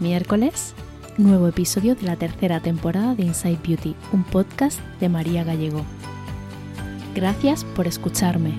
miércoles, nuevo episodio de la tercera temporada de Inside Beauty, un podcast de María Gallego. Gracias por escucharme.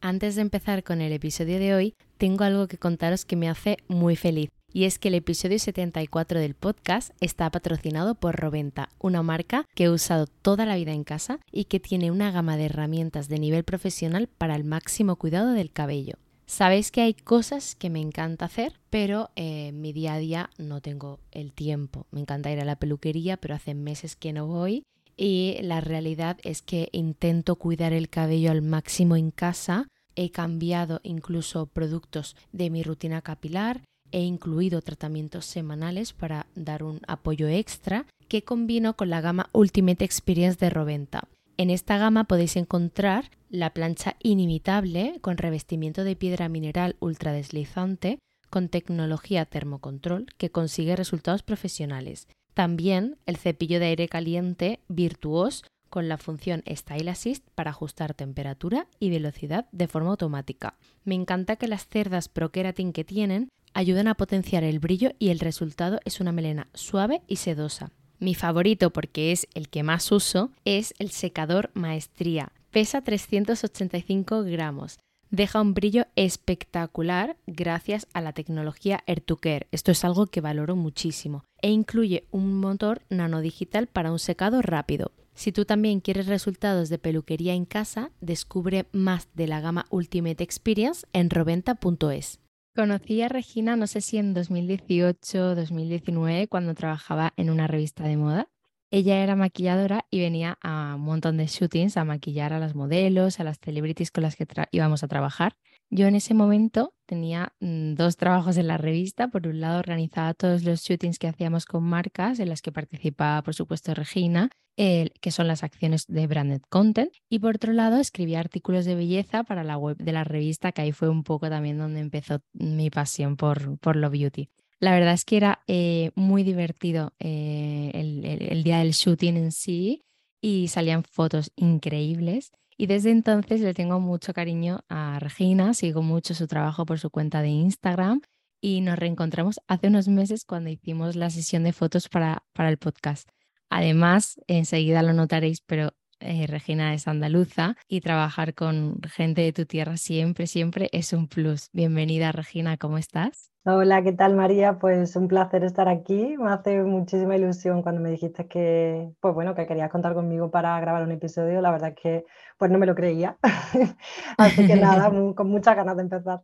Antes de empezar con el episodio de hoy, tengo algo que contaros que me hace muy feliz y es que el episodio 74 del podcast está patrocinado por Roventa, una marca que he usado toda la vida en casa y que tiene una gama de herramientas de nivel profesional para el máximo cuidado del cabello. Sabéis que hay cosas que me encanta hacer, pero en eh, mi día a día no tengo el tiempo. Me encanta ir a la peluquería, pero hace meses que no voy y la realidad es que intento cuidar el cabello al máximo en casa. He cambiado incluso productos de mi rutina capilar, He incluido tratamientos semanales para dar un apoyo extra que combino con la gama Ultimate Experience de Roventa. En esta gama podéis encontrar la plancha inimitable con revestimiento de piedra mineral ultra deslizante con tecnología termocontrol que consigue resultados profesionales. También el cepillo de aire caliente Virtuos con la función Style Assist para ajustar temperatura y velocidad de forma automática. Me encanta que las cerdas Pro Keratin que tienen ayudan a potenciar el brillo y el resultado es una melena suave y sedosa. Mi favorito, porque es el que más uso, es el secador Maestría. Pesa 385 gramos. Deja un brillo espectacular gracias a la tecnología Air Esto es algo que valoro muchísimo. E incluye un motor nanodigital para un secado rápido. Si tú también quieres resultados de peluquería en casa, descubre más de la gama Ultimate Experience en roventa.es. Conocí a Regina, no sé si en 2018 o 2019, cuando trabajaba en una revista de moda. Ella era maquilladora y venía a un montón de shootings a maquillar a las modelos, a las celebrities con las que íbamos a trabajar. Yo en ese momento tenía mm, dos trabajos en la revista. Por un lado, organizaba todos los shootings que hacíamos con marcas, en las que participaba, por supuesto, Regina, que son las acciones de branded content. Y por otro lado, escribía artículos de belleza para la web de la revista, que ahí fue un poco también donde empezó mi pasión por, por lo beauty. La verdad es que era eh, muy divertido eh, el día del shooting en sí y salían fotos increíbles. Y desde entonces le tengo mucho cariño a Regina, sigo mucho su trabajo por su cuenta de Instagram y nos reencontramos hace unos meses cuando hicimos la sesión de fotos para, para el podcast. Además, enseguida lo notaréis, pero eh, Regina es andaluza y trabajar con gente de tu tierra siempre, siempre es un plus. Bienvenida Regina, ¿cómo estás? Hola, ¿qué tal María? Pues un placer estar aquí. Me hace muchísima ilusión cuando me dijiste que, pues bueno, que querías contar conmigo para grabar un episodio. La verdad es que pues no me lo creía. Así que nada, con muchas ganas de empezar.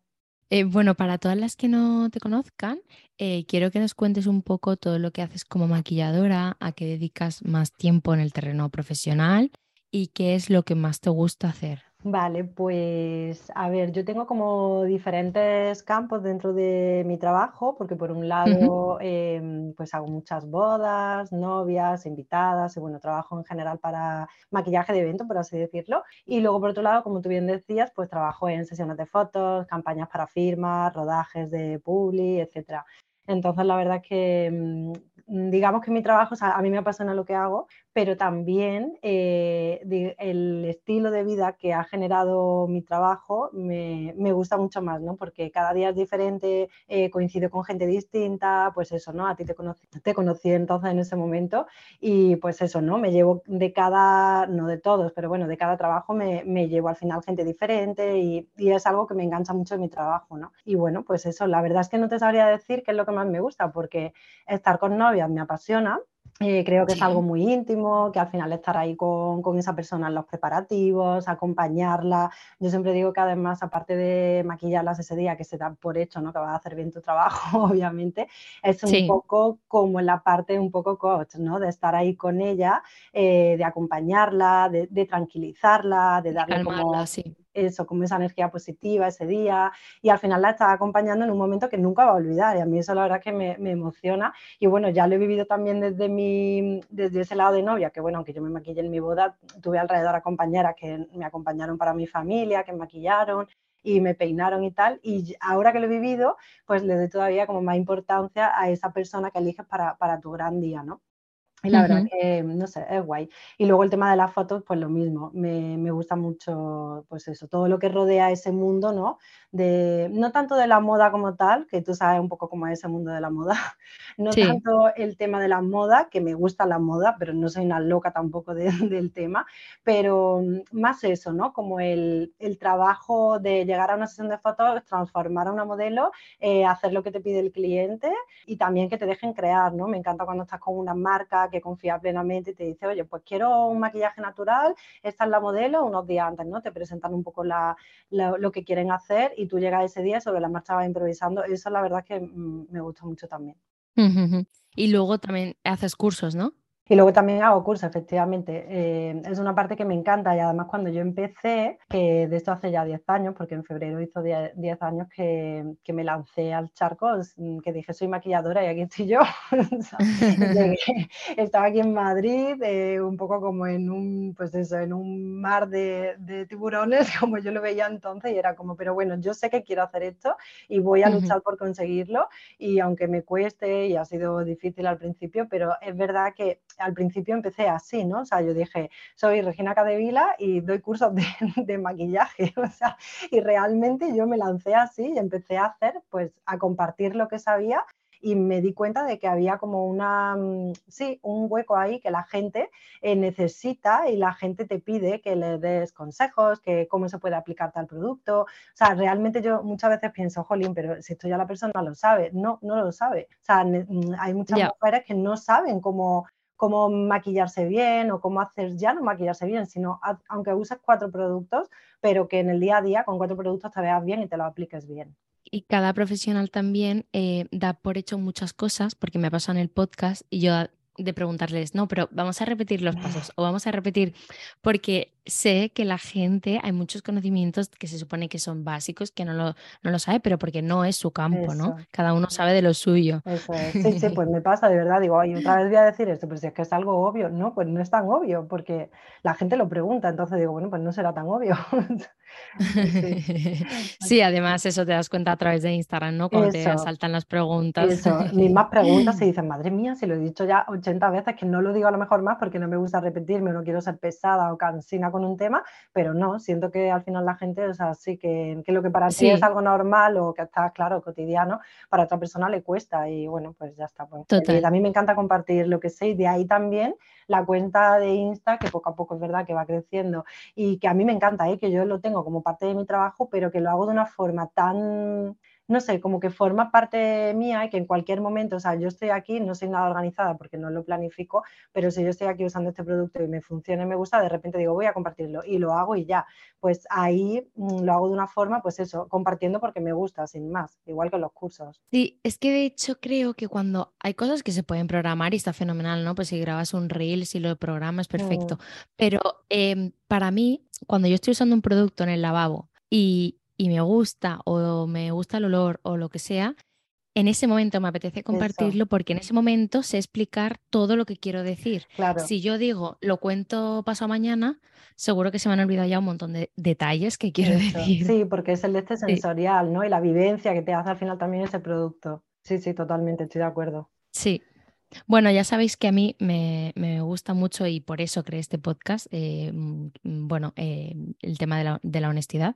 Eh, bueno, para todas las que no te conozcan, eh, quiero que nos cuentes un poco todo lo que haces como maquilladora, a qué dedicas más tiempo en el terreno profesional y qué es lo que más te gusta hacer. Vale, pues a ver, yo tengo como diferentes campos dentro de mi trabajo, porque por un lado em, pues hago muchas bodas, novias, invitadas, y bueno, trabajo en general para maquillaje de evento, por así decirlo. Y luego por otro lado, como tú bien decías, pues trabajo en sesiones de fotos, campañas para firmas, rodajes de publi, etcétera. Entonces, la verdad es que mm, digamos que mi trabajo, o sea, a mí me apasiona lo que hago, pero también eh, el estilo de vida que ha generado mi trabajo me, gusta mucho más, ¿no? Porque cada día es diferente, eh, coincido con gente distinta, pues eso, ¿no? A ti te conocí, te conocí entonces en ese momento y pues eso, ¿no? Me llevo de cada, no de todos, pero bueno, de cada trabajo me, llevo al final gente diferente y, y, es algo que me engancha mucho en mi trabajo, ¿no? Y bueno, pues eso, la verdad es que no te sabría decir qué es lo que más me gusta, porque estar con novias me apasiona, eh, creo que es algo muy íntimo, que al final estar ahí con, con, esa persona en los preparativos, acompañarla. Yo siempre digo que además, aparte de maquillarlas ese día, que se da por hecho, ¿no? que vas a hacer bien tu trabajo, obviamente, es un poco como en la parte un poco coach, ¿no? de estar ahí con ella, eh, de acompañarla, de, de, tranquilizarla, de darle como... Sí eso, como esa energía positiva ese día y al final la estaba acompañando en un momento que nunca va a olvidar y a mí eso la verdad que me, emociona y bueno, ya lo he vivido también desde, mi, desde ese lado de novia, que bueno, aunque yo me maquillé en mi boda, tuve alrededor a compañeras que me acompañaron para mi familia, que me maquillaron y me peinaron y tal. Y ahora que lo he vivido, pues le doy todavía como más importancia a esa persona que eliges para, para tu gran día, ¿no? Y la verdad que, no sé, es guay. Y luego el tema de las fotos, pues lo mismo. Me, me, gusta mucho, pues eso, todo lo que rodea ese mundo, ¿no? De, no tanto de la moda como tal, que tú sabes un poco cómo es ese mundo de la moda. No tanto el tema de la moda, que me gusta la moda, pero no soy una loca tampoco del tema. Pero más eso, ¿no? Como el, el, trabajo de llegar a una sesión de fotos, transformar a una modelo, eh, hacer lo que te pide el cliente y también que te dejen crear, ¿no? Me encanta cuando estás con una marca que confía plenamente y te dice, oye, pues quiero un maquillaje natural, esta es la modelo, unos días antes, ¿no? Te presentan un poco lo que quieren hacer y tú llegas ese día sobre la marcha vas improvisando. Eso la verdad es que mm, me gusta mucho también. Y luego también haces cursos, ¿no? Y luego también hago cursos, efectivamente. Eh, es una parte que me encanta y además cuando yo empecé, que de esto hace ya 10 años, porque en febrero hizo 10, años que, que, me lancé al charco, mm, que dije soy maquilladora y aquí estoy yo. estaba aquí en Madrid, eh, un poco como en un, pues eso, en un mar de, de, tiburones, como yo lo veía entonces, y era como, pero bueno, yo sé que quiero hacer esto y voy a luchar por conseguirlo. Y aunque me cueste y ha sido difícil al principio, pero es verdad que al principio empecé así, ¿no? O sea, yo dije, soy Regina Cadevila y doy cursos de, maquillaje, o sea, y realmente yo me lancé así y empecé a hacer, pues, a compartir lo que sabía y me di cuenta de que había como una, mm, sí, un hueco ahí que la gente eh, necesita y la gente te pide que le des consejos, que cómo se puede aplicar tal producto. O sea, realmente yo muchas veces pienso, jolín, pero si esto ya la persona lo sabe. No, no lo sabe. O sea, mm, hay muchas mujeres que no saben cómo cómo maquillarse bien o cómo hacer ya no maquillarse bien, sino aunque uses cuatro productos, pero que en el día a día con cuatro productos te veas bien y te lo apliques bien. Y cada profesional también eh, da por hecho muchas cosas, porque me pasa en el podcast y yo de preguntarles, no, pero vamos a repetir los pasos o vamos a repetir, porque sé que la gente, hay muchos conocimientos que se supone que son básicos, que no lo, no lo sabe, pero porque no es su campo, ¿no? Cada uno sabe de lo suyo. Eso es. Sí, sí, pues me pasa de verdad, digo, ay, otra vez voy a decir esto, pero si es que es algo obvio, no, pues no es tan obvio, porque la gente lo pregunta, entonces digo, bueno, pues no será tan obvio. Sí. además eso te das cuenta a través de Instagram, ¿no? Cuando te saltan las preguntas. Eso, más preguntas se dicen, madre mía, si lo he dicho ya 80 veces, que no lo digo a lo mejor más porque no me gusta repetirme, no quiero ser pesada o cansina con un tema, pero no, siento que al final la gente, o sea, sí que, que lo que para ti es algo normal o que está, claro, cotidiano, para otra persona le cuesta y bueno, pues ya está. Pues. a mí me encanta compartir lo que sé y de ahí también la cuenta de Insta, que poco a poco es verdad que va creciendo y que a mí me encanta, ¿eh? que yo lo tengo como parte de mi trabajo, pero que lo hago de una forma tan no sé, como que forma parte mía y que en cualquier momento, o sea, yo estoy aquí, no soy nada organizada porque no lo planifico, pero si yo estoy aquí usando este producto y me funciona y me gusta, de repente digo, voy a compartirlo y lo hago y ya. Pues ahí mm, lo hago de una forma, pues eso, compartiendo porque me gusta, sin más, igual que los cursos. Sí, es que de hecho creo que cuando hay cosas que se pueden programar y está fenomenal, ¿no? Pues si grabas un reel, si lo programas, perfecto. Mm. Pero em, para mí, cuando yo estoy usando un producto en el lavabo y, y me gusta o me gusta el olor o lo que sea, en ese momento me apetece compartirlo porque en ese momento sé explicar todo lo que quiero decir. Si yo digo, lo cuento paso mañana, seguro que se me han olvidado ya un montón de detalles que quiero decir. Sí, porque es el de este sensorial, ¿no? Y la vivencia que te hace al final también ese producto. Sí, sí, totalmente, estoy de acuerdo. Sí, bueno, ya sabéis que a mí me, gusta mucho y por eso creé este podcast, eh, mm, bueno, eh, el tema de la, honestidad.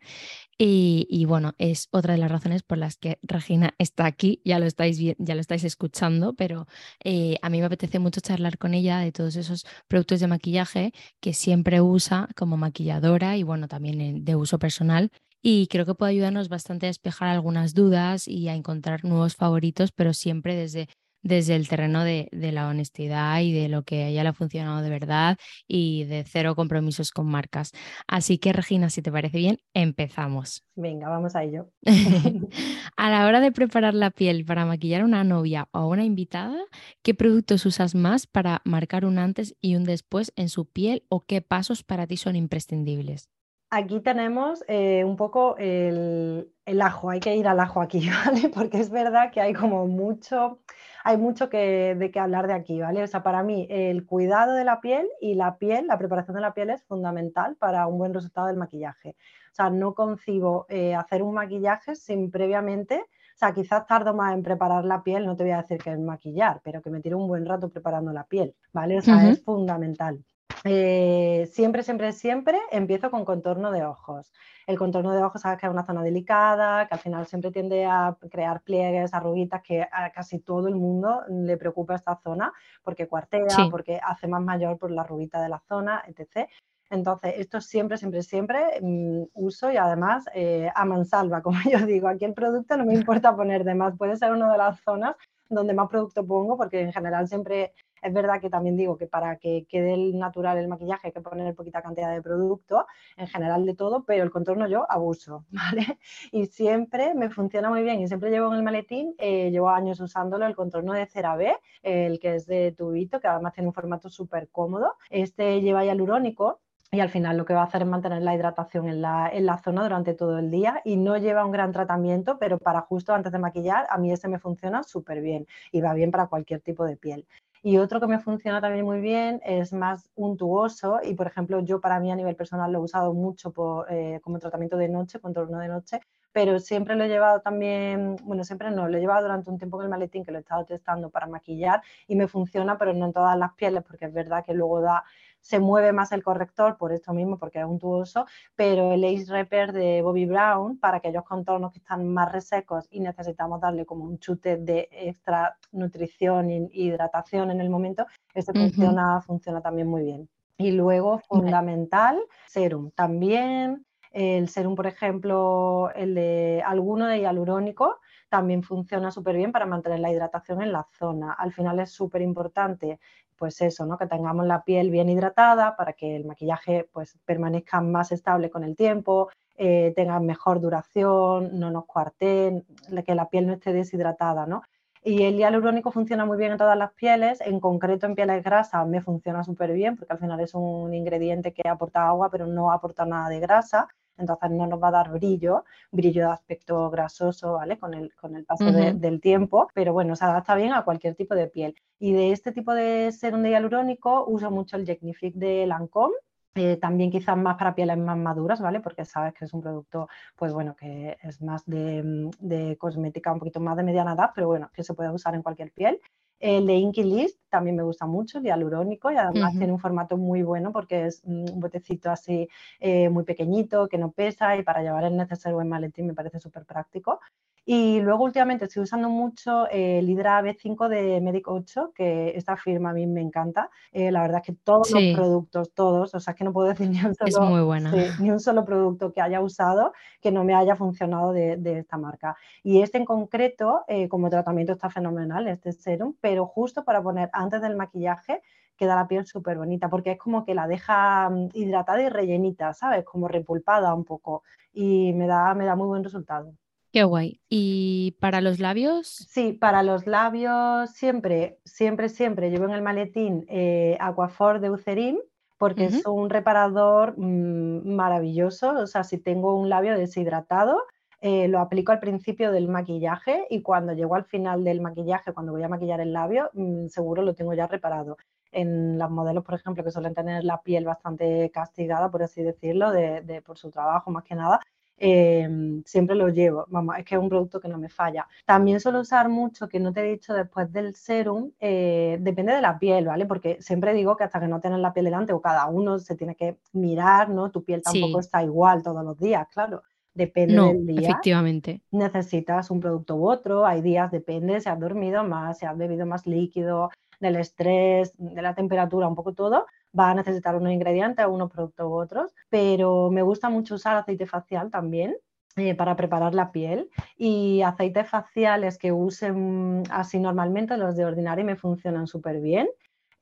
Y, bueno, es otra de las razones por las que Regina está aquí, ya lo estáis, ya lo estáis escuchando, pero eh, a mí me apetece mucho charlar con ella de todos esos productos de maquillaje que siempre usa como maquilladora y bueno, también de uso personal y creo que puede ayudarnos bastante a despejar algunas dudas y a encontrar nuevos favoritos, pero siempre desde desde el terreno de, la honestidad y de lo que a ella le ha funcionado de verdad y de cero compromisos con marcas. Así que, Regina, si te parece bien, empezamos. Venga, vamos a ello. a la hora de preparar la piel para maquillar a una novia o a una invitada, ¿qué productos usas más para marcar un antes y un después en su piel o qué pasos para ti son imprescindibles? Aquí tenemos eh, un poco el, el, ajo, hay que ir al ajo aquí, ¿vale? Porque es verdad que hay como mucho, hay mucho que, de qué hablar de aquí, ¿vale? O sea, para mí el cuidado de la piel y la piel, la preparación de la piel es fundamental para un buen resultado del maquillaje. O sea, no concibo eh, hacer un maquillaje sin previamente, o sea, quizás tardo más en preparar la piel, no te voy a decir que es maquillar, pero que me tire un buen rato preparando la piel, ¿vale? O sea, es fundamental. Eh, siempre, siempre, siempre empiezo con contorno de ojos. El contorno de ojos, sabes que es una zona delicada, que al final siempre tiende a crear pliegues, arruguitas, que a casi todo el mundo le preocupa esta zona porque cuartea, porque hace más mayor por la arruguita de la zona, etc. Entonces, esto siempre, siempre, siempre mm, uso y además eh, a mansalva, como yo digo. Aquí el producto no me importa poner de más, puede ser una de las zonas donde más producto pongo, porque en general siempre es verdad que también digo que para que quede natural el maquillaje hay que poner poquita cantidad de producto, en general de todo, pero el contorno yo abuso, ¿vale? Y siempre me funciona muy bien y siempre llevo en el maletín, eh, llevo años usándolo, el contorno de CeraVe, el que es de tubito, que además tiene un formato súper cómodo. Este lleva hialurónico, y al final lo que va a hacer es mantener la hidratación en la, en la, zona durante todo el día y no lleva un gran tratamiento, pero para justo antes de maquillar, a mí ese me funciona súper bien y va bien para cualquier tipo de piel. Y otro que me funciona también muy bien es más untuoso y, por ejemplo, yo para mí a nivel personal lo he usado mucho eh, como tratamiento de noche, contorno de noche, pero siempre lo he llevado también, bueno, siempre no, lo he llevado durante un tiempo en el maletín que lo he estado testando para maquillar y me funciona, pero no en todas las pieles, porque es verdad que luego da se mueve más el corrector por esto mismo, porque es untuoso, pero el Ace Repair de Bobby Brown, para aquellos contornos que están más resecos y necesitamos darle como un chute de extra nutrición e hidratación en el momento, este funciona, funciona también muy bien. Y luego, fundamental, serum. También el serum, por ejemplo, el de alguno de hialurónico, también funciona súper bien para mantener la hidratación en la zona. Al final es súper importante pues eso, ¿no? que tengamos la piel bien hidratada para que el maquillaje pues, permanezca más estable con el tiempo, eh, tenga mejor duración, no nos cuarteen, que la piel no esté deshidratada. ¿no? Y el hialurónico funciona muy bien en todas las pieles, en concreto en pieles grasas me funciona súper bien porque al final es un ingrediente que aporta agua pero no aporta nada de grasa entonces no nos va a dar brillo, brillo de aspecto grasoso, ¿vale? Con el, con el paso del tiempo, pero bueno, se adapta bien a cualquier tipo de piel. Y de este tipo de serum de hialurónico uso mucho el Jecnific de Lancôme, eh, también quizás más para pieles más maduras, ¿vale? Porque sabes que es un producto, pues bueno, que es más de, de, cosmética, un poquito más de mediana edad, pero bueno, que se puede usar en cualquier piel. El de Inky List también me gusta mucho, el hialurónico, y además tiene un formato muy bueno porque es un botecito así eh, muy pequeñito, que no pesa y para llevar el necesario en maletín me parece súper práctico. Y luego últimamente estoy usando mucho el Hydra B5 de Medic 8, que esta firma a mí me encanta. Eh, la verdad es que todos los productos, todos, o sea, es que no puedo decir ni un solo, ni un solo producto que haya usado que no me haya funcionado de, esta marca. Y este en concreto, eh, como tratamiento está fenomenal, este serum, pero justo para poner antes del maquillaje queda la piel súper bonita, porque es como que la deja mm, hidratada y rellenita, ¿sabes? Como repulpada un poco. Y me da, me da muy buen resultado. Qué guay. ¿Y para los labios? Sí, para los labios siempre, siempre, siempre llevo en el maletín eh, Aquaphor de Eucerin. porque es un reparador mm, maravilloso. O sea, si tengo un labio deshidratado, eh, lo aplico al principio del maquillaje y cuando llego al final del maquillaje, cuando voy a maquillar el labio, mm, seguro lo tengo ya reparado. En las modelos, por ejemplo, que suelen tener la piel bastante castigada, por así decirlo, de, por su trabajo más que nada, em, siempre lo llevo. Vamos, es que es un producto que no me falla. También suelo usar mucho, que no te he dicho después del serum, eh, depende de la piel, ¿vale? Porque siempre digo que hasta que no tienes la piel delante o cada uno se tiene que mirar, ¿no? Tu piel tampoco está igual todos los días, claro depende del día. Efectivamente. Necesitas un producto u otro, hay días, depende si has dormido más, si has bebido más líquido, del estrés, de la temperatura, un poco todo, va a necesitar unos ingredientes, unos productos u otros, pero me gusta mucho usar aceite facial también. Eh, para preparar la piel y aceites faciales que usen así normalmente, los de ordinario me funcionan súper bien.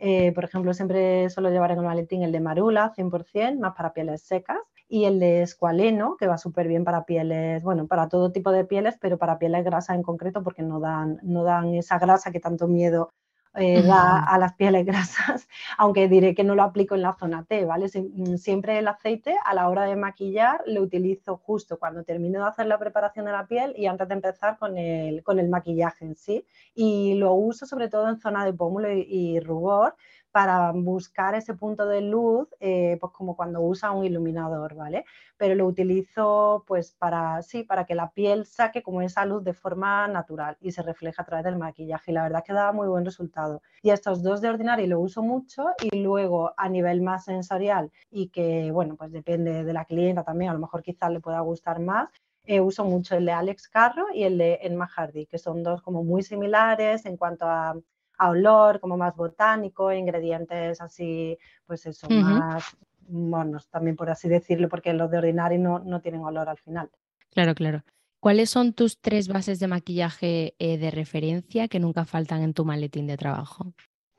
Eh, por ejemplo, siempre suelo llevar en el maletín el de Marula, 100%, más para pieles secas y el de escualeno, que va súper bien para pieles, bueno, para todo tipo de pieles, pero para pieles grasas en concreto, porque no dan, no dan esa grasa que tanto miedo eh, da a las pieles grasas, aunque diré que no lo aplico en la zona T, ¿vale? Mm, siempre el aceite a la hora de maquillar lo utilizo justo cuando termino de hacer la preparación de la piel y antes de empezar con el, con el maquillaje en sí. Y lo uso sobre todo en zona de pómulo y rubor, para buscar ese punto de luz, eh, pues como cuando usa un iluminador, ¿vale? Pero lo utilizo pues para, sí, para que la piel saque como esa luz de forma natural y se refleja a través del maquillaje. Y la verdad es que da muy buen resultado. Y estos dos de ordinario lo uso mucho y luego a nivel más sensorial y que, bueno, pues depende de la clienta también, a lo mejor quizás le pueda gustar más, eh, uso mucho el de Alex Carro y el de Emma Hardy, que son dos como muy similares en cuanto a a olor, como más botánico, ingredientes así, pues eso, más monos, también por así decirlo, porque los de ordinario no, no, tienen olor al final. Claro, claro. ¿Cuáles son tus tres bases de maquillaje eh, de referencia que nunca faltan en tu maletín de trabajo?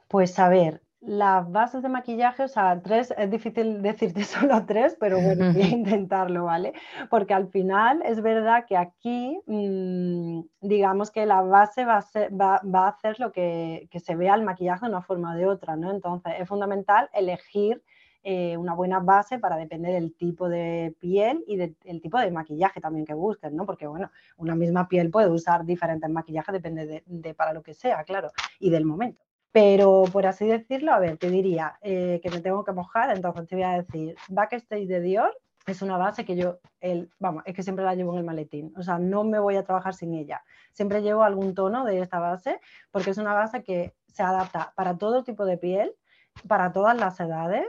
Pues a ver, las bases de maquillaje, o sea, tres, es difícil decirte solo tres, pero bueno, voy a intentarlo, ¿vale? Porque al final es verdad que aquí, mm, digamos que la base va a, va, a hacer lo que, se vea el maquillaje de una forma o de otra, ¿no? Entonces es fundamental elegir eh, una buena base para depender del tipo de piel y del tipo de maquillaje también que busques, ¿no? Porque, bueno, una misma piel puede usar diferentes maquillajes, depende de para lo que sea, claro, y del momento. Pero por así decirlo, a ver, te diría eh, que me tengo que mojar, entonces te voy a decir, Backstage de Dior es una base que yo, el, vamos, es que siempre la llevo en el maletín, o sea, no me voy a trabajar sin ella. Siempre llevo algún tono de esta base porque es una base que se adapta para todo tipo de piel, para todas las edades.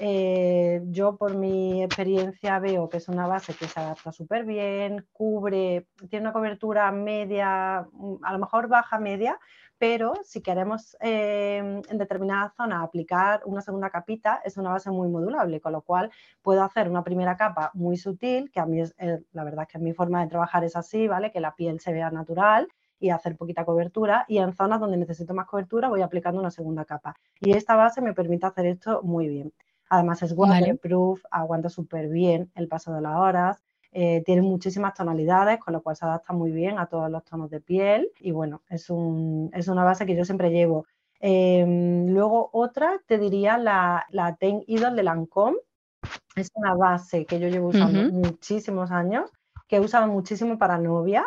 Eh, yo por mi experiencia veo que es una base que se adapta súper bien, cubre, tiene una cobertura media, a lo mejor baja media, pero si queremos em, en determinada zona aplicar una segunda capita, es una base muy modulable, con lo cual puedo hacer una primera capa muy sutil, que a mí es, eh, la verdad es que mi forma de trabajar es así, ¿vale? Que la piel se vea natural y hacer poquita cobertura y en zonas donde necesito más cobertura voy aplicando una segunda capa. Y esta base me permite hacer esto muy bien. Además es waterproof, aguanta súper bien el paso de las horas, eh, tiene muchísimas tonalidades, con lo cual se adapta muy bien a todos los tonos de piel y bueno, es, una base que yo siempre llevo. Em, luego otra, te diría la, la Ten Idol de Lancôme. Es una base que yo llevo usando muchísimos años, que he usado muchísimo para novia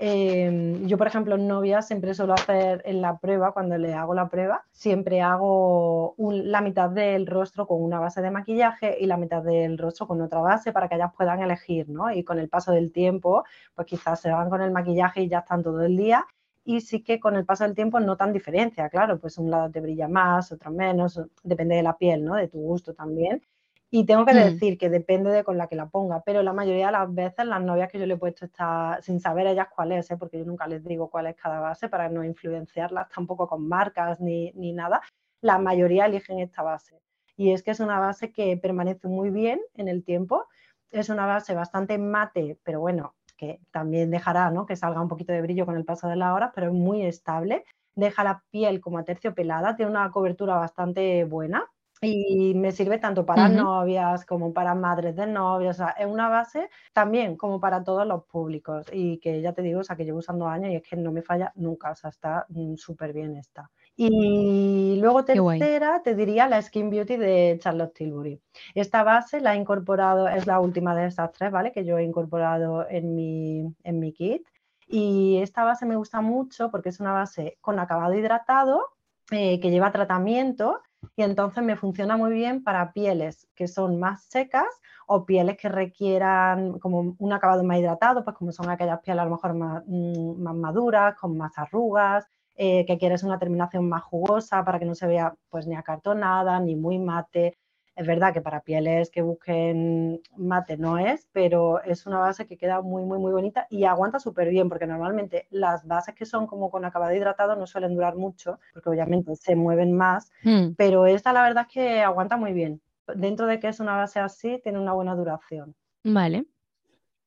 Em, yo, por ejemplo, en novia siempre suelo hacer en la prueba, cuando le hago la prueba, siempre hago la mitad del rostro con una base de maquillaje y la mitad del rostro con otra base para que ellas puedan elegir, ¿no? Y con el paso del tiempo, pues quizás se van con el maquillaje y ya están todo el día. Y sí que con el paso del tiempo notan diferencia, claro, pues un lado te brilla más, otro menos, depende de la piel, ¿no? De tu gusto también. Y tengo que mm. decir que depende de con la que la ponga, pero la mayoría de las veces las novias que yo le he puesto está sin saber ellas cuál es, ¿eh? porque yo nunca les digo cuál es cada base para no influenciarlas tampoco con marcas ni, ni nada, la mayoría eligen esta base. Y es que es una base que permanece muy bien en el tiempo, es una base bastante mate, pero bueno, que también dejará ¿no? que salga un poquito de brillo con el paso de las horas, pero es muy estable, deja la piel como terciopelada, tiene una cobertura bastante buena y me sirve tanto para novias como para madres de novios, o sea, es una base también como para todos los públicos y que ya te digo, o sea, que llevo usando años y es que no me falla nunca, o sea, está mm, súper bien esta. Y luego tercera, te diría la Skin Beauty de Charlotte Tilbury. Esta base la he incorporado, es la última de estas tres, ¿vale? Que yo he incorporado en mi, en mi kit. Y esta base me gusta mucho porque es una base con acabado hidratado, eh, que lleva tratamiento y entonces me funciona muy bien para pieles que son más secas o pieles que requieran como un acabado más hidratado, pues como son aquellas pieles a lo mejor más, mm, maduras, con más arrugas, eh, que quieres una terminación más jugosa para que no se vea pues ni acartonada ni muy mate. Es verdad que para pieles que busquen mate no es, pero es una base que queda muy, muy, muy bonita y aguanta súper bien, porque normalmente las bases que son como con acabado hidratado no suelen durar mucho, porque obviamente se mueven más, hmm. pero esta la verdad es que aguanta muy bien. Dentro de que es una base así, tiene una buena duración. Vale,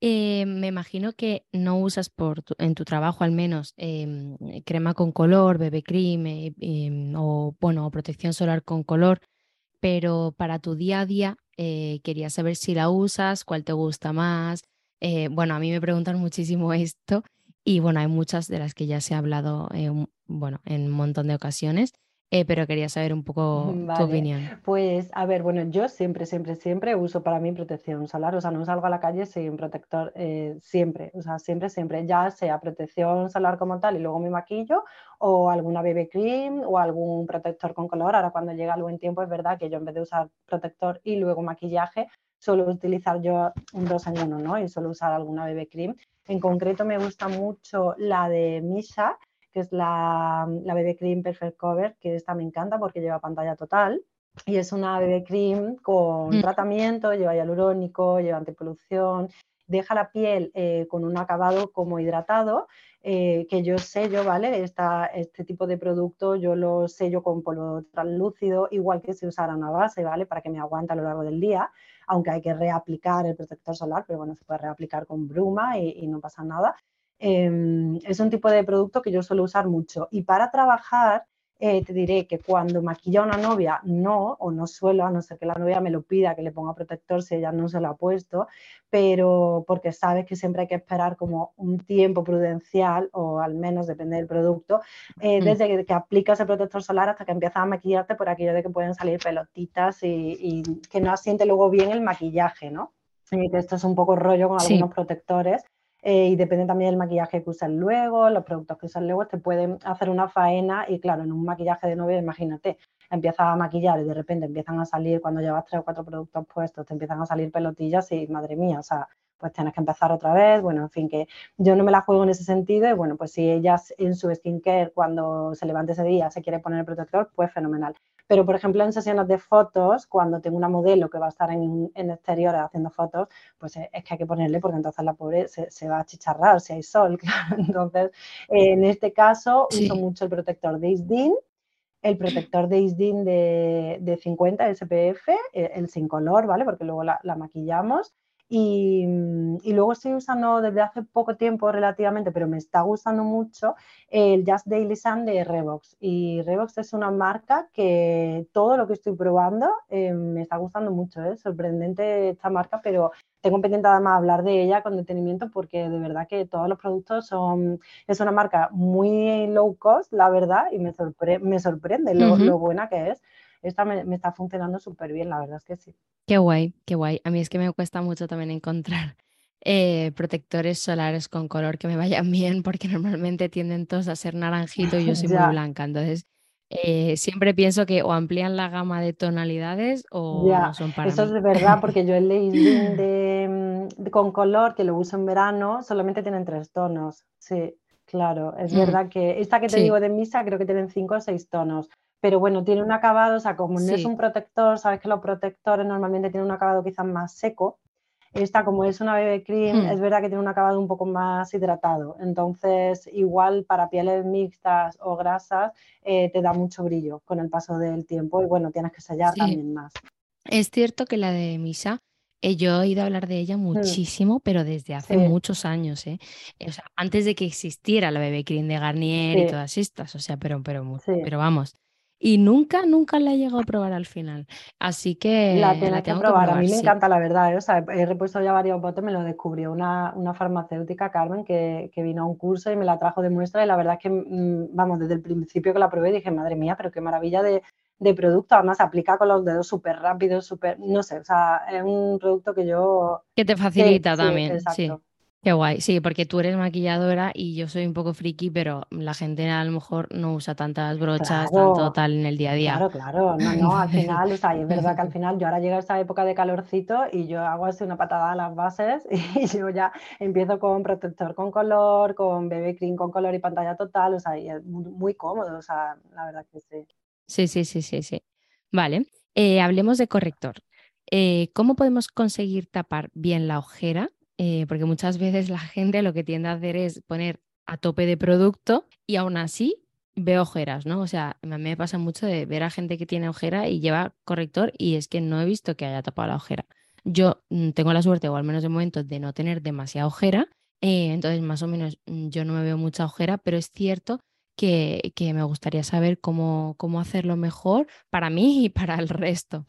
eh, me imagino que no usas por en tu trabajo al menos em, crema con color, bebé cream eh, em, o bueno, protección solar con color, pero para tu día a día eh, quería saber si la usas, cuál te gusta más. bueno, a mí me preguntan muchísimo esto y bueno, hay muchas de las que ya se ha hablado bueno, en un montón de ocasiones. Eh, pero quería saber un poco tu opinión. Pues a ver, bueno, yo siempre, siempre, siempre uso para mí protección solar, o sea, no salgo a la calle sin protector, eh, siempre, o sea, siempre, siempre, ya sea protección solar como tal y luego mi maquillo, o alguna BB cream o algún protector con color. Ahora cuando llega el buen tiempo es verdad que yo en vez de usar protector y luego maquillaje, suelo utilizar yo un dos en uno, ¿no? Y suelo usar alguna BB cream. En concreto me gusta mucho la de Misha, que es la, la BB Cream Perfect Cover, que esta me encanta porque lleva pantalla total. Y es una BB Cream con mm. tratamiento, lleva hialurónico, lleva antipolución, deja la piel eh, con un acabado como hidratado, eh, que yo sello, ¿vale? Esta, este tipo de producto yo lo sello con polvo translúcido, igual que si usara una base, ¿vale? Para que me aguante a lo largo del día, aunque hay que reaplicar el protector solar, pero bueno, se puede reaplicar con bruma y no pasa nada. Em, es un tipo de producto que yo suelo usar mucho. Y para trabajar, eh, te diré que cuando maquilla a una novia, no, o no suelo, a no ser que la novia me lo pida, que le ponga protector si ella no se lo ha puesto, pero porque sabes que siempre hay que esperar como un tiempo prudencial, o al menos depende del producto, eh, desde que, aplicas el protector solar hasta que empiezas a maquillarte por aquello de que pueden salir pelotitas y, que no asiente luego bien el maquillaje, ¿no? Y que esto es un poco rollo con algunos protectores eh, y depende también del maquillaje que usas luego, los productos que usas luego, te pueden hacer una faena y claro, en un maquillaje de novia, imagínate, empiezas a maquillar y de repente empiezan a salir, cuando llevas tres o cuatro productos puestos, te empiezan a salir pelotillas y madre mía, o sea, pues tienes que empezar otra vez, bueno, en fin, que yo no me la juego en ese sentido y bueno, pues si ella en su skincare cuando se levante ese día se quiere poner el protector, pues fenomenal. Pero, por ejemplo, en sesiones de fotos, cuando tengo una modelo que va a estar en, en exteriores haciendo fotos, pues es que hay que ponerle porque entonces la pobre se, va a chicharrar si hay sol, claro. Entonces, en este caso, uso mucho el protector de Isdin, el protector de Isdin de, de 50 SPF, eh, el sin color, ¿vale? Porque luego la, la maquillamos. Mm, y, luego estoy usando desde hace poco tiempo relativamente, pero me está gustando mucho el Just Daily Sun de Revox. Y Revox es una marca que todo lo que estoy probando eh, me está gustando mucho. Es ¿eh? sorprendente esta marca, pero tengo pendiente además hablar de ella con detenimiento porque de verdad que todos los productos son, es una marca muy low cost, la verdad, y me, me sorprende lo, lo buena que es esta me, está funcionando súper bien, la verdad es que sí. Qué guay, qué guay. A mí es que me cuesta mucho también encontrar eh, protectores solares con color que me vayan bien, porque normalmente tienden todos a ser naranjito y yo soy muy blanca. Entonces, eh, siempre pienso que o amplían la gama de tonalidades o no son para Eso es de verdad, porque yo el de, de, con color que lo uso en verano solamente tienen tres tonos. Sí, claro. Es mm. verdad que esta que te digo de misa creo que tienen cinco o seis tonos pero bueno, tiene un acabado, o sea, como no es un protector, sabes que los protectores normalmente tienen un acabado quizás más seco. Esta, como es una BB cream, hmm. es verdad que tiene un acabado un poco más hidratado. Entonces, igual para pieles mixtas o grasas, eh, te da mucho brillo con el paso del tiempo y bueno, tienes que sellar también más. Es cierto que la de Misa, eh, yo he oído hablar de ella hmm. muchísimo, pero desde hace muchos años, ¿eh? O sea, antes de que existiera la BB Cream de Garnier y todas estas, o sea, pero, pero, pero vamos, y nunca, nunca la he llegado a probar al final. Así que la, tengo que probar. a mí me encanta, la verdad. ¿eh? O sea, he repuesto ya varios botes, me lo descubrió una, una farmacéutica, Carmen, que, que, vino a un curso y me la trajo de muestra. Y la verdad es que, mm, vamos, desde el principio que la probé dije, madre mía, pero qué maravilla de, de producto. Además, aplica con los dedos súper rápido, súper, no sé, o sea, es un producto que yo... Que te facilita también. Sí, Qué guay, sí, porque tú eres maquilladora y yo soy un poco friki, pero la gente a lo mejor no usa tantas brochas, tanto tal en el día a día. Claro, claro, no, no, al final, o sea, es verdad que al final yo ahora llega esta época de calorcito y yo hago así una patada a las bases y yo ya empiezo con protector con color, con BB cream con color y pantalla total, o sea, y es muy cómodo, o sea, la verdad que sí. Sí, sí, sí, sí, sí. Vale, eh, hablemos de corrector. Eh, ¿Cómo podemos conseguir tapar bien la ojera eh, porque muchas veces la gente lo que tiende a hacer es poner a tope de producto y aún así ve ojeras, ¿no? O sea, a mí me pasa mucho de ver a gente que tiene ojera y lleva corrector y es que no he visto que haya tapado la ojera. Yo mm, tengo la suerte, o al menos de momento, de no tener demasiada ojera, eh, entonces más o menos mm, yo no me veo mucha ojera, pero es cierto que, que me gustaría saber cómo, cómo hacerlo mejor para mí y para el resto.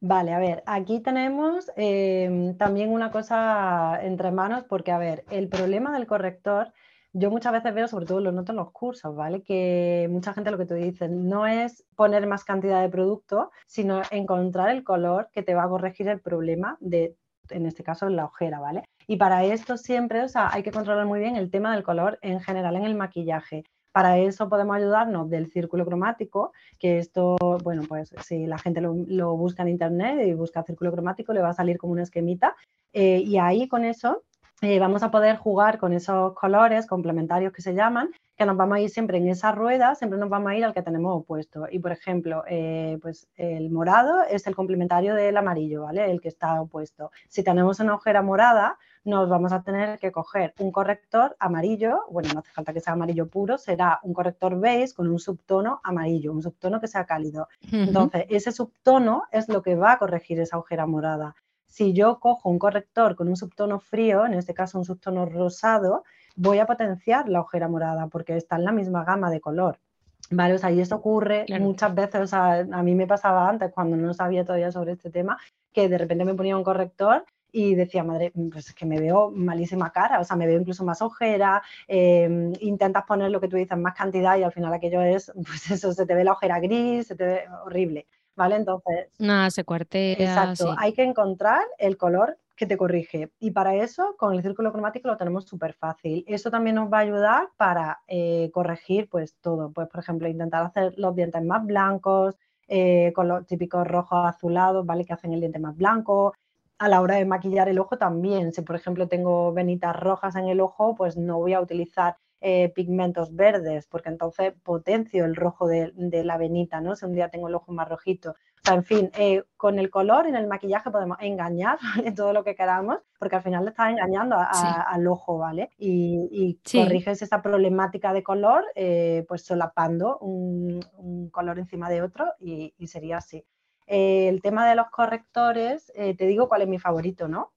Vale, a ver, aquí tenemos em, también una cosa entre manos, porque, a ver, el problema del corrector, yo muchas veces veo, sobre todo lo noto en los cursos, ¿vale? Que mucha gente lo que te dice no es poner más cantidad de producto, sino encontrar el color que te va a corregir el problema de, en este caso, la ojera, ¿vale? Y para esto siempre, o sea, hay que controlar muy bien el tema del color en general en el maquillaje. Para eso podemos ayudarnos del círculo cromático, que esto, bueno, pues si la gente lo, busca en internet y busca círculo cromático, le va a salir como una esquemita. Eh, y ahí con eso eh, vamos a poder jugar con esos colores complementarios que se llaman, que nos vamos a ir siempre en esa rueda, siempre nos vamos a ir al que tenemos opuesto. Y por ejemplo, eh, pues el morado es el complementario del amarillo, ¿vale? El que está opuesto. Si tenemos una ojera morada, nos vamos a tener que coger un corrector amarillo, bueno, no hace falta que sea amarillo puro, será un corrector beige con un subtono amarillo, un subtono que sea cálido. Entonces, ese subtono es lo que va a corregir esa ojera morada. Si yo cojo un corrector con un subtono frío, en este caso un subtono rosado, voy a potenciar la ojera morada porque está en la misma gama de color. Vale, o sea, y esto ocurre muchas veces, o sea, a mí me pasaba antes cuando no sabía todavía sobre este tema, que de repente me ponía un corrector y decía, madre, pues es que me veo malísima cara, o sea, me veo incluso más ojera, em, intentas poner lo que tú dices, más cantidad y al final aquello es, pues eso, se te ve la ojera gris, se te ve horrible, ¿vale? Entonces... Nada, se cuartea. Exacto, hay que encontrar el color que te corrige. Y para eso, con el círculo cromático lo tenemos súper fácil. Eso también nos va a ayudar para eh, corregir pues todo. Pues, por ejemplo, intentar hacer los dientes más blancos, eh, con los típicos rojos azulados, ¿vale? Que hacen el diente más blanco a la hora de maquillar el ojo también. Si, por ejemplo, tengo venitas rojas en el ojo, pues no voy a utilizar eh, pigmentos verdes, porque entonces potencio el rojo de, la venita, ¿no? Si un día tengo el ojo más rojito. O sea, en fin, eh, con el color en el maquillaje podemos engañar en todo lo que queramos, porque al final le estás engañando al ojo, ¿vale? Y, corriges esa problemática de color, eh, pues solapando un, color encima de otro y sería así el tema de los correctores, te digo cuál es mi favorito, ¿no?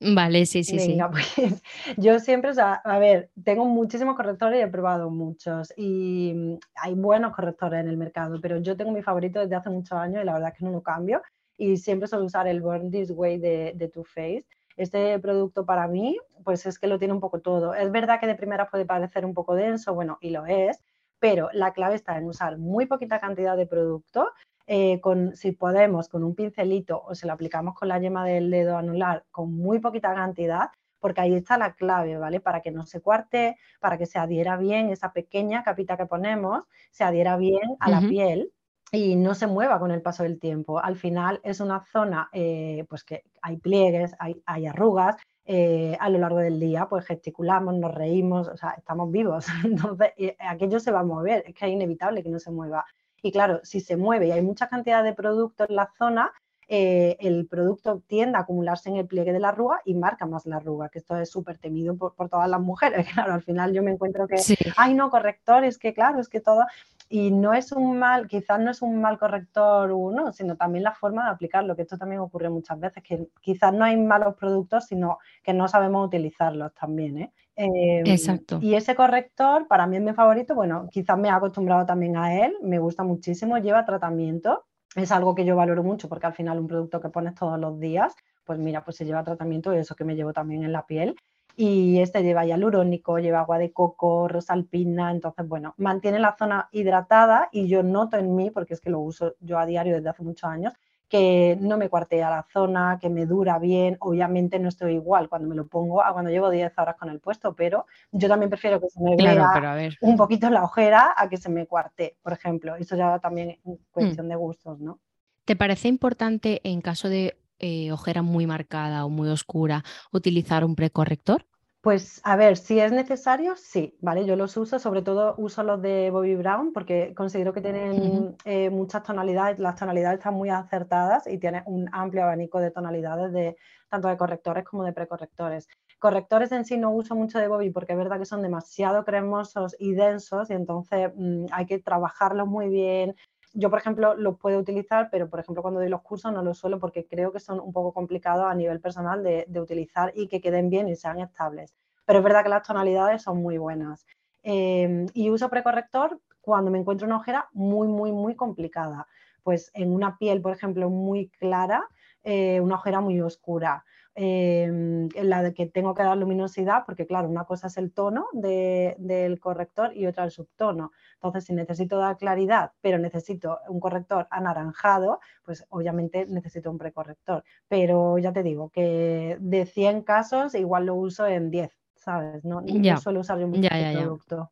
Vale, sí, sí, sí. Pues yo siempre, o sea, a ver, tengo muchísimos correctores y he probado muchos y mm, hay buenos correctores en el mercado, pero yo tengo mi favorito desde hace muchos años y la verdad es que no lo cambio y siempre suelo usar el Born This Way de, de Too Faced. Este producto para mí, pues es que lo tiene un poco todo. Es verdad que de primera puede parecer un poco denso, bueno, y lo es, pero la clave está en usar muy poquita cantidad de producto eh, con, si podemos, con un pincelito o se lo aplicamos con la yema del dedo anular con muy poquita cantidad, porque ahí está la clave, ¿vale? Para que no se cuarte, para que se adhiera bien esa pequeña capita que ponemos, se adhiera bien a la piel y no se mueva con el paso del tiempo. Al final es una zona eh, pues que hay pliegues, hay, arrugas, eh, a lo largo del día pues gesticulamos, nos reímos, o sea, estamos vivos, entonces aquello se va a mover, es que es inevitable que no se mueva. Y claro, si se mueve y hay mucha cantidad de producto en la zona, eh, el producto tiende a acumularse en el pliegue de la arruga y marca más la arruga, que esto es súper temido por, todas las mujeres. Claro, al final yo me encuentro que, hay no, corrector, es que claro, es que todo, y no es un mal, quizás no es un mal corrector uno, sino también la forma de aplicarlo, que esto también ocurre muchas veces, que quizás no hay malos productos, sino que no sabemos utilizarlos también. ¿eh? Em, Exacto. Y ese corrector, para mí es mi favorito, bueno, quizás me he acostumbrado también a él, me gusta muchísimo, lleva tratamiento, es algo que yo valoro mucho porque al final un producto que pones todos los días, pues mira, pues se lleva tratamiento y eso que me llevo también en la piel. Y este lleva hialurónico, lleva agua de coco, rosa alpina, entonces, bueno, mantiene la zona hidratada y yo noto en mí, porque es que lo uso yo a diario desde hace muchos años, que no me cuartea la zona, que me dura bien, obviamente no estoy igual cuando me lo pongo a cuando llevo 10 horas con el puesto, pero yo también prefiero que se me vea un poquito la ojera a que se me cuarte, por ejemplo, eso ya también es mm. cuestión de gustos, ¿no? ¿Te parece importante en caso de eh, ojera muy marcada o muy oscura, utilizar un precorrector? Pues a ver, si es necesario, sí, ¿vale? Yo los uso, sobre todo uso los de Bobby Brown porque considero que tienen eh, muchas tonalidades, las tonalidades están muy acertadas y tiene un amplio abanico de tonalidades de tanto de correctores como de precorrectores. Correctores en sí no uso mucho de Bobby porque es verdad que son demasiado cremosos y densos y entonces mm, hay que trabajarlos muy bien, yo, por ejemplo, los puedo utilizar, pero por ejemplo, cuando doy los cursos no los suelo porque creo que son un poco complicados a nivel personal de, utilizar y que queden bien y sean estables. Pero es verdad que las tonalidades son muy buenas. Em, y uso precorrector cuando me encuentro una ojera muy, muy, muy complicada. Pues en una piel, por ejemplo, muy clara, eh, una ojera muy oscura en la de que tengo que dar luminosidad, porque claro, una cosa es el tono del corrector y otra el subtono. Entonces, si necesito dar claridad, pero necesito un corrector anaranjado, pues obviamente necesito un precorrector. Pero ya te digo que de 100 casos igual lo uso en 10, ¿sabes? No, suelo usar yo mucho este producto.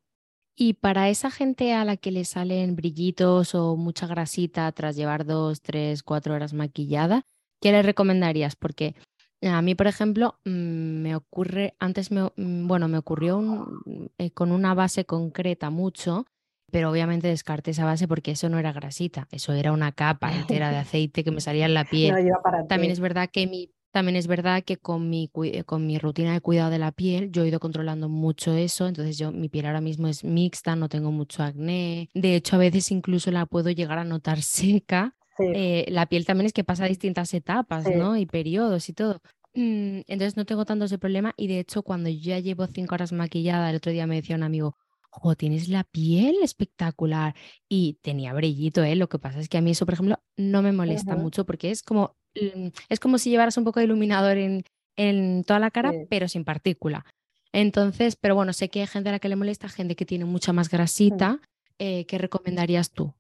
Y para esa gente a la que le salen brillitos o mucha grasita tras llevar dos, tres, cuatro horas maquillada, ¿qué le recomendarías? Porque a mí, por ejemplo, mm, me ocurre, antes me, mm, bueno, me ocurrió eh, con una base concreta mucho, pero obviamente descarté esa base porque eso no era grasita, eso era una capa entera de aceite que me salía en la piel. también es verdad que mi, también es verdad que con mi, con mi rutina de cuidado de la piel, yo he ido controlando mucho eso, entonces yo, mi piel ahora mismo es mixta, no tengo mucho acné, de hecho a veces incluso la puedo llegar a notar seca eh, la piel también es que pasa distintas etapas, ¿no? Y periodos y todo. Mm, entonces no tengo tanto ese problema y de hecho cuando yo ya llevo cinco horas maquillada, el otro día me decía un amigo, jo, tienes la piel espectacular y tenía brillito, ¿eh? Lo que pasa es que a mí eso, por ejemplo, no me molesta mucho porque es como, mm, es como si llevaras un poco de iluminador en, en toda la cara, pero sin partícula. Entonces, pero bueno, sé que hay gente a la que le molesta, gente que tiene mucha más grasita. Eh, ¿Qué recomendarías tú?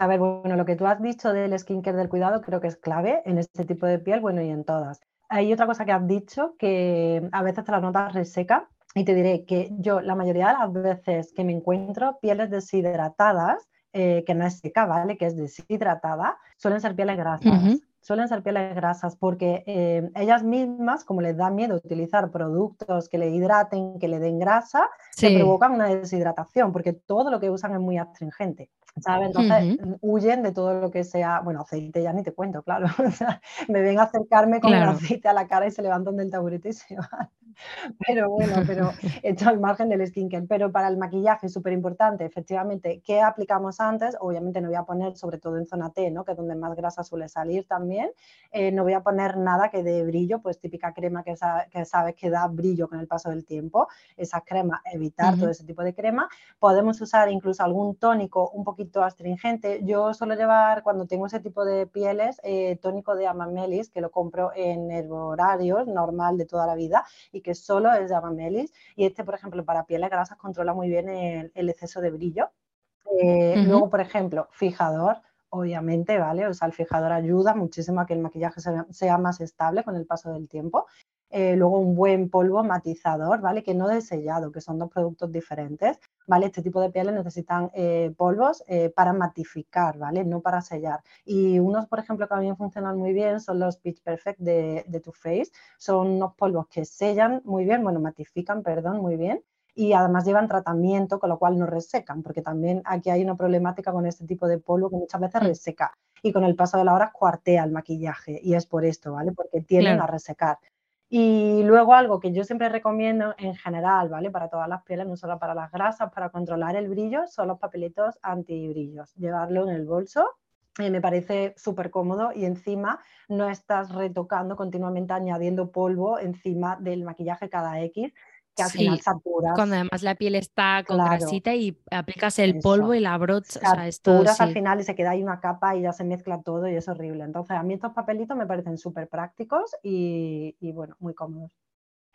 A ver, bueno, lo que tú has dicho del skincare del cuidado creo que es clave en este tipo de piel, bueno, y en todas. Hay otra cosa que has dicho que a veces te la notas reseca y te diré que yo la mayoría de las veces que me encuentro pieles deshidratadas, eh, que no es seca, ¿vale? Que es deshidratada, suelen ser pieles grasas. Suelen ser pieles grasas porque eh, ellas mismas, como les da miedo utilizar productos que le hidraten, que le den grasa, se provocan una deshidratación porque todo lo que usan es muy astringente. Entonces huyen de todo lo que sea, bueno, aceite ya ni te cuento, claro. me ven a acercarme con el aceite a la cara y se levantan del taburete y se van. Pero bueno, pero esto al margen del skincare. Pero para el maquillaje es súper importante, efectivamente, ¿qué aplicamos antes? Obviamente no voy a poner, sobre todo en zona T, ¿no? que es donde más grasa suele salir también, eh, no voy a poner nada que dé brillo, pues típica crema que, que sabes que da brillo con el paso del tiempo. Esa crema, evitar todo ese tipo de crema. Podemos usar incluso algún tónico un poquito astringente. Yo suelo llevar, cuando tengo ese tipo de pieles, eh, tónico de Amamelis, que lo compro en herborarios, normal de toda la vida, y que solo es de Amamelis. Y este, por ejemplo, para pieles grasas controla muy bien el, exceso de brillo. Eh, luego, por ejemplo, fijador, obviamente, ¿vale? O sea, el fijador ayuda muchísimo a que el maquillaje sea, más estable con el paso del tiempo. Eh, luego un buen polvo matizador, ¿vale? Que no de sellado, que son dos productos diferentes, ¿vale? Este tipo de pieles necesitan eh, polvos eh, para matificar, ¿vale? No para sellar. Y unos, por ejemplo, que a mí funcionan muy bien son los Pitch Perfect de, de Too Faced. Son unos polvos que sellan muy bien, bueno, matifican, perdón, muy bien y además llevan tratamiento, con lo cual no resecan, porque también aquí hay una problemática con este tipo de polvo que muchas veces mm. reseca y con el paso de la hora cuartea el maquillaje y es por esto, ¿vale? Porque tienden a resecar. Y luego algo que yo siempre recomiendo en general, ¿vale? Para todas las pieles, no solo para las grasas, para controlar el brillo, son los papelitos antibrillos. Llevarlo en el bolso eh, me parece súper cómodo y encima no estás retocando continuamente añadiendo polvo encima del maquillaje cada X, que al final saturas. Cuando además la piel está con grasita y aplicas el polvo y la brocha. Saturas al final y se queda ahí una capa y ya se mezcla todo y es horrible. Entonces a mí estos papelitos me parecen súper prácticos y, bueno, muy cómodos.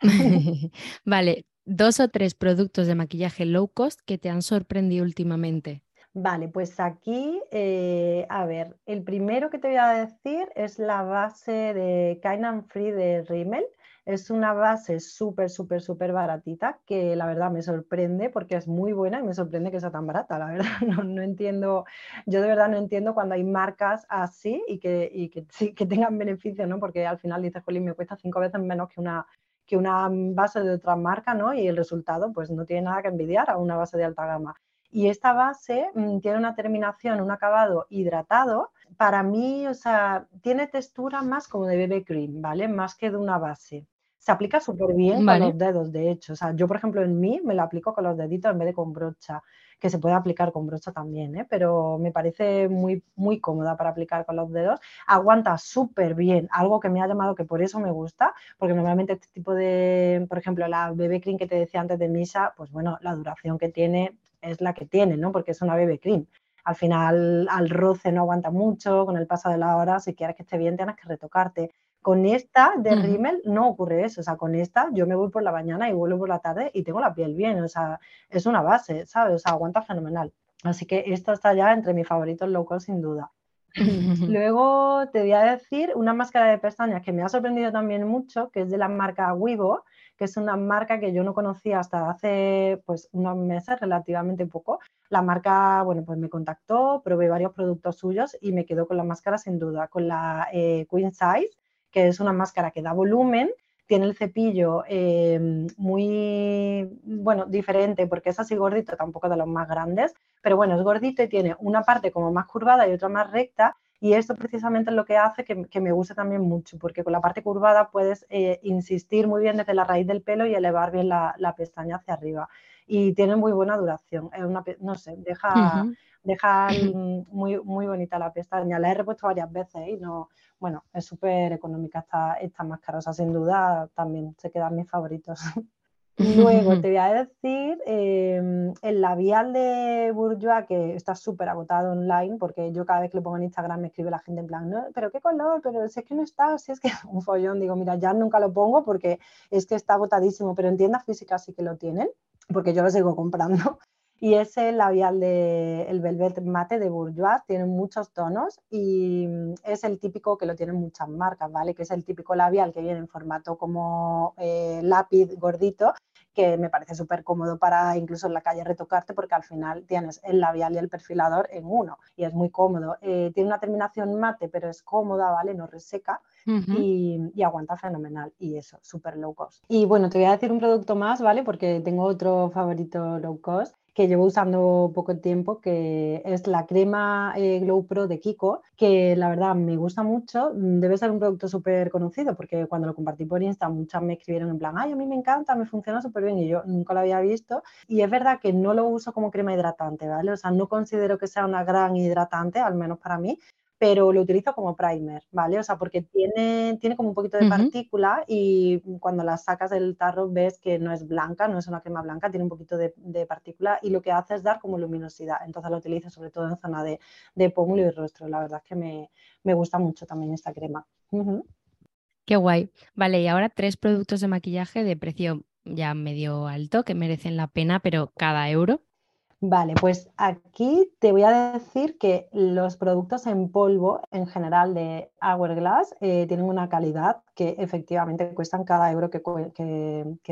vale, dos o tres productos de maquillaje low cost que te han sorprendido últimamente. Vale, pues aquí, eh, a ver, el primero que te voy a decir es la base de Kind and Free de Rimmel es una base súper, súper, súper baratita que la verdad me sorprende porque es muy buena y me sorprende que sea tan barata, la verdad. No, entiendo, yo de verdad no entiendo cuando hay marcas así y que, y que, que tengan beneficio, ¿no? Porque al final dices, Jolín, me cuesta cinco veces menos que una, que una base de otra marca, ¿no? Y el resultado pues no tiene nada que envidiar a una base de alta gama. Y esta base mm, tiene una terminación, un acabado hidratado. Para mí, o sea, tiene textura más como de BB cream, ¿vale? Más que de una base se aplica súper bien con los dedos, de hecho. O sea, yo, por ejemplo, en mí me lo aplico con los deditos en vez de con brocha, que se puede aplicar con brocha también, ¿eh? pero me parece muy, muy cómoda para aplicar con los dedos. Aguanta súper bien, algo que me ha llamado que por eso me gusta, porque normalmente este tipo de, por ejemplo, la BB Cream que te decía antes de Misa, pues bueno, la duración que tiene es la que tiene, ¿no? Porque es una BB Cream al final al roce no aguanta mucho, con el paso de la hora, si quieres que esté bien, tienes que retocarte. Con esta de Rimmel no ocurre eso, o sea, con esta yo me voy por la mañana y vuelvo por la tarde y tengo la piel bien, o sea, es una base, ¿sabes? O sea, aguanta fenomenal. Así que esto está ya entre mis favoritos cost sin duda. Luego te voy a decir una máscara de pestañas que me ha sorprendido también mucho, que es de la marca Wibo, que es una marca que yo no conocía hasta hace pues unos meses, relativamente poco. La marca, bueno, pues me contactó, probé varios productos suyos y me quedo con la máscara sin duda, con la eh, Queen Size, que es una máscara que da volumen, tiene el cepillo eh, muy, bueno, diferente porque es así gordito, tampoco de los más grandes, pero bueno, es gordito y tiene una parte como más curvada y otra más recta y esto precisamente es lo que hace que, me guste también mucho, porque con la parte curvada puedes eh, insistir muy bien desde la raíz del pelo y elevar bien la, pestaña hacia arriba. Y tiene muy buena duración. Es una, no sé, deja, deja muy, muy bonita la pestaña. La he repuesto varias veces y no, bueno, es súper económica esta, esta máscara, o sea, sin duda también se quedan mis favoritos. Luego te voy a decir em, el labial de Bourjois que está súper agotado online porque yo cada vez que lo pongo en Instagram me escribe la gente en plan, no, pero qué color, pero si es que no está, si es que un follón, digo, mira, ya nunca lo pongo porque es que está agotadísimo, pero en tiendas físicas sí que lo tienen porque yo lo sigo comprando y es el labial de el Velvet Mate de Bourjois, tiene muchos tonos y mm, es el típico que lo tienen muchas marcas, ¿vale? Que es el típico labial que viene en formato como eh, lápiz gordito, que me parece súper cómodo para incluso en la calle retocarte porque al final tienes el labial y el perfilador en uno y es muy cómodo. Eh, tiene una terminación mate, pero es cómoda, ¿vale? No reseca. y, y, aguanta fenomenal y eso, súper low cost. Y bueno, te voy a decir un producto más, ¿vale? Porque tengo otro favorito low cost que llevo usando poco tiempo, que es la crema eh, Glow Pro de Kiko, que la verdad me gusta mucho. Debe ser un producto súper conocido porque cuando lo compartí por Insta muchas me escribieron en plan, ay, a mí me encanta, me funciona súper bien y yo nunca lo había visto. Y es verdad que no lo uso como crema hidratante, ¿vale? O sea, no considero que sea una gran hidratante, al menos para mí, pero lo utilizo como primer, ¿vale? O sea, porque tiene, tiene como un poquito de partícula y cuando la sacas del tarro ves que no es blanca, no es una crema blanca, tiene un poquito de, partícula y lo que hace es dar como luminosidad. Entonces lo utilizo sobre todo en zona de, de pómulo y rostro. La verdad es que me, gusta mucho también esta crema. Qué guay. Vale, y ahora tres productos de maquillaje de precio ya medio alto que merecen la pena, pero cada euro. Vale, pues aquí te voy a decir que los productos en polvo en general de Hourglass eh, tienen una calidad que efectivamente cuestan cada euro que,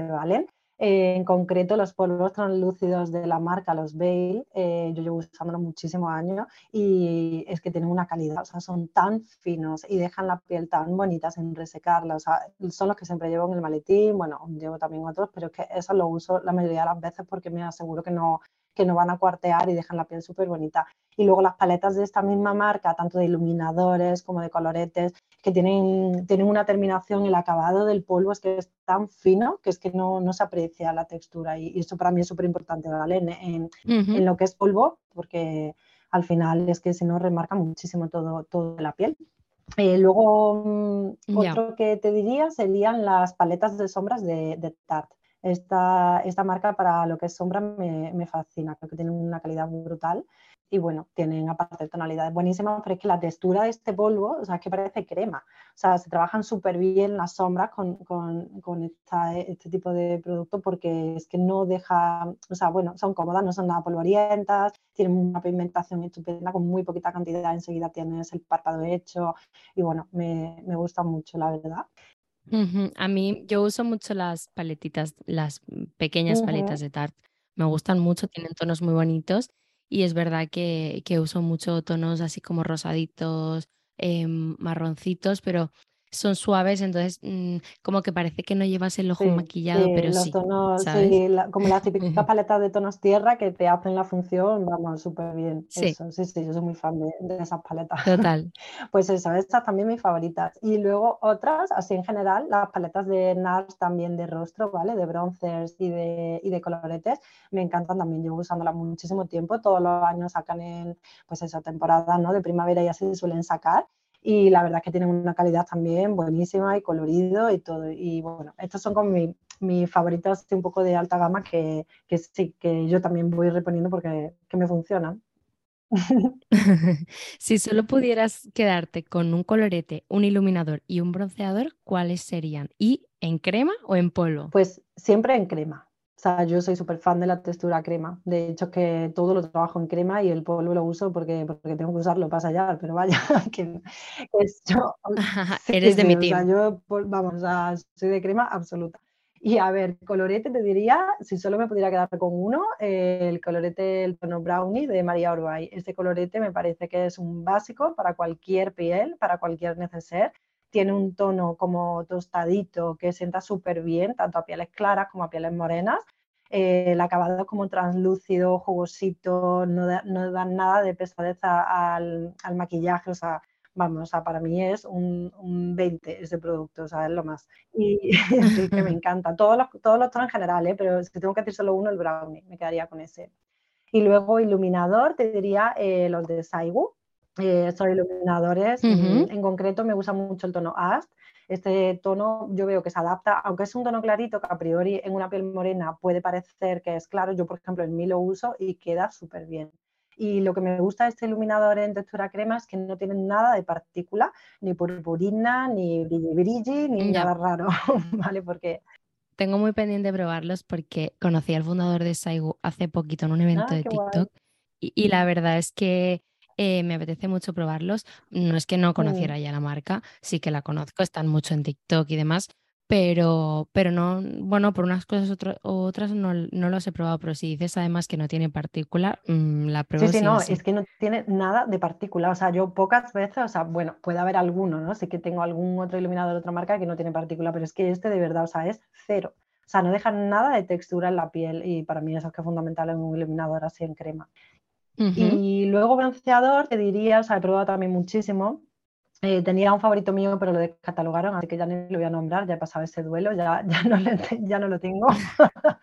valen. Eh, en concreto, los polvos translúcidos de la marca, los Veil, eh, yo llevo usándolos muchísimos años y es que tienen una calidad, o sea, son tan finos y dejan la piel tan bonita sin resecarla, o sea, son los que siempre llevo en el maletín, bueno, llevo también otros, pero es que esos los uso la mayoría de las veces porque me aseguro que no, que no van a cuartear y dejan la piel súper bonita. Y luego las paletas de esta misma marca, tanto de iluminadores como de coloretes, que tienen, tienen una terminación, el acabado del polvo es que es tan fino que es que no, no se aprecia la textura. Y, esto para mí es súper importante, ¿vale? En, en, lo que es polvo, porque al final es que si no remarca muchísimo todo, todo la piel. Eh, luego, mm, otro que te diría serían las paletas de sombras de, de Tarte. Esta, esta, marca para lo que es sombra me, me, fascina, creo que tiene una calidad brutal y bueno, tienen aparte tonalidades buenísimas, pero es que la textura de este polvo, o sea, es que parece crema, o sea, se trabajan súper bien las sombras con, con, con este tipo de producto porque es que no deja, o sea, bueno, son cómodas, no son nada polvorientas, tienen una pigmentación estupenda, con muy poquita cantidad enseguida tienes el párpado hecho y bueno, me, me gusta mucho, la verdad. A mí, yo uso mucho las paletitas, las pequeñas paletas de Tarte. Me gustan mucho, tienen tonos muy bonitos y es verdad que, que uso mucho tonos así como rosaditos, em, marroncitos, pero son suaves, entonces mm, como que parece que no llevas el ojo maquillado, pero los sí, tonos, como las típicas paletas de tonos tierra que te hacen la función, vamos, súper bien. Sí. Eso, sí, sí, yo soy muy fan de, esas paletas. Total. Pues eso, estas también mis favoritas. Y luego otras, así en general, las paletas de NARS también de rostro, ¿vale? De bronzers y de, y de coloretes, me encantan también, llevo usándolas muchísimo tiempo, todos los años sacan en, pues esa temporada, ¿no? De primavera y así suelen sacar y la verdad es que tienen una calidad también buenísima y colorido y todo. Y bueno, estos son como mis favoritos un poco de alta gama que, que, sí, que yo también voy reponiendo porque que me funcionan. si solo pudieras quedarte con un colorete, un iluminador y un bronceador, ¿cuáles serían? ¿Y en crema o en polvo? Pues siempre en crema. O sea, yo soy súper fan de la textura crema. De hecho, que todo lo trabajo en crema y el polvo lo uso porque, porque tengo que usarlo para sellar, pero vaya, que, es yo... Eres de mi team. O sea, yo, vamos, o sea, soy de crema absoluta. Y a ver, colorete te diría, si solo me pudiera quedar con uno, el colorete, el tono brownie de María Orbay. Este colorete me parece que es un básico para cualquier piel, para cualquier neceser tiene un tono como tostadito que sienta súper bien, tanto a pieles claras como a pieles morenas. Eh, el acabado es como translúcido, jugosito, no, da, no dan nada de pesadez al, al, maquillaje, o sea, vamos, o sea, para mí es un, un 20 ese producto, o sea, es lo más. Y que me encanta, todos los, todos los tonos en general, ¿eh? pero si tengo que decir solo uno, el brownie, me quedaría con ese. Y luego iluminador, te diría eh, los de Saigu, eh, iluminadores. En concreto me gusta mucho el tono Ast. Este tono yo veo que se adapta, aunque es un tono clarito que a priori en una piel morena puede parecer que es claro. Yo, por ejemplo, en mí lo uso y queda súper bien. Y lo que me gusta de este iluminador en textura crema es que no tiene nada de partícula, ni purpurina, ni brilli brilli, ni nada raro, ¿vale? Porque tengo muy pendiente de probarlos porque conocí al fundador de Saigu hace poquito en un evento ah, de TikTok y, la verdad es que eh, me apetece mucho probarlos. No es que no conociera ya la marca, sí que la conozco, están mucho en TikTok y demás, pero, pero no, bueno, por unas cosas u otras no, no, los he probado, pero si dices además que no tiene partícula, mm, la pruebo. Sí, sí, no, es que no tiene nada de partícula, o sea, yo pocas veces, o sea, bueno, puede haber alguno, ¿no? Sí que tengo algún otro iluminador de otra marca que no tiene partícula, pero es que este de verdad, o sea, es cero. O sea, no deja nada de textura en la piel y para mí eso es que es fundamental en un iluminador así en crema. Y luego bronceador, te diría, o sea, he probado también muchísimo. Eh, tenía un favorito mío, pero lo descatalogaron, así que ya ni lo voy a nombrar, ya he pasado ese duelo, ya, ya, no, ya no lo tengo.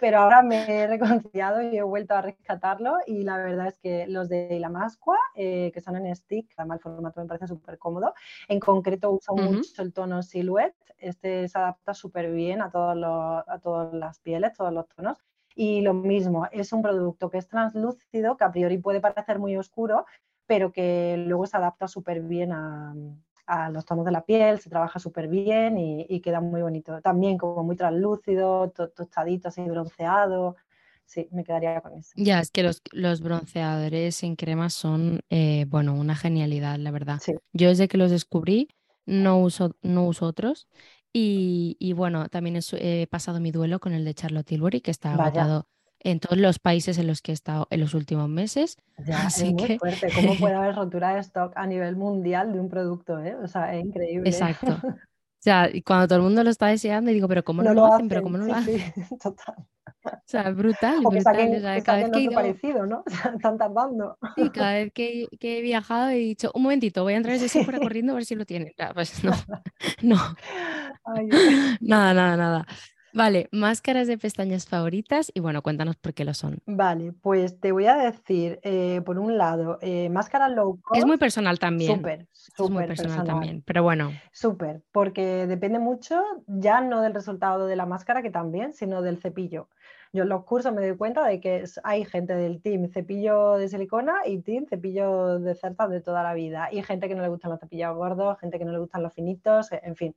pero ahora me he reconciliado y he vuelto a rescatarlo. Y la verdad es que los de la Mascua, eh, que son en stick, además el formato me parece súper cómodo. En concreto, uso mucho el tono Silhouette. Este se adapta súper bien a, todos los, a todas las pieles, todos los tonos. Y lo mismo, es un producto que es translúcido, que a priori puede parecer muy oscuro, pero que luego se adapta súper bien a, los tonos de la piel, se trabaja súper bien y, queda muy bonito. También como muy translúcido, tostadito, así bronceado. Sí, me quedaría con eso. Ya, es que los, los bronceadores en crema son, eh, bueno, una genialidad, la verdad. Yo desde que los descubrí no uso, no uso otros y, bueno, también he, pasado mi duelo con el de Charlotte Tilbury, que está agotado en todos los países en los que he estado en los últimos meses. Ya, es muy fuerte. ¿Cómo puede haber rotura de stock a nivel mundial de un producto? Eh? O sea, es increíble. Exacto. O sea, y cuando todo el mundo lo está deseando, y digo, pero ¿cómo no, lo, hacen? Pero ¿cómo no lo hacen? total. O sea, brutal, O que brutal. saquen, O sea, que cada vez saquen que he otro ido, parecido, ¿no? Están tardando. sí, cada vez que, que he viajado he dicho, un momentito, voy a entrar Sephora Sí. corriendo a ver si lo tienen. Pues no, no, Ay, nada, nada, nada. Vale, máscaras de pestañas favoritas y bueno, cuéntanos por qué lo son. Vale, pues te voy a decir, eh, por un lado, eh, máscaras low Es muy cost, personal también, súper, es muy súper personal personal. también, pero bueno, Súper, porque depende mucho ya no del resultado de la máscara, que también, sino del cepillo. Yo en los cursos me doy cuenta de que hay gente del team cepillo de silicona y team cepillo de cerdas de toda la vida. Y gente que no le gustan los cepillos gordos, gente que no le gustan los finitos, en fin.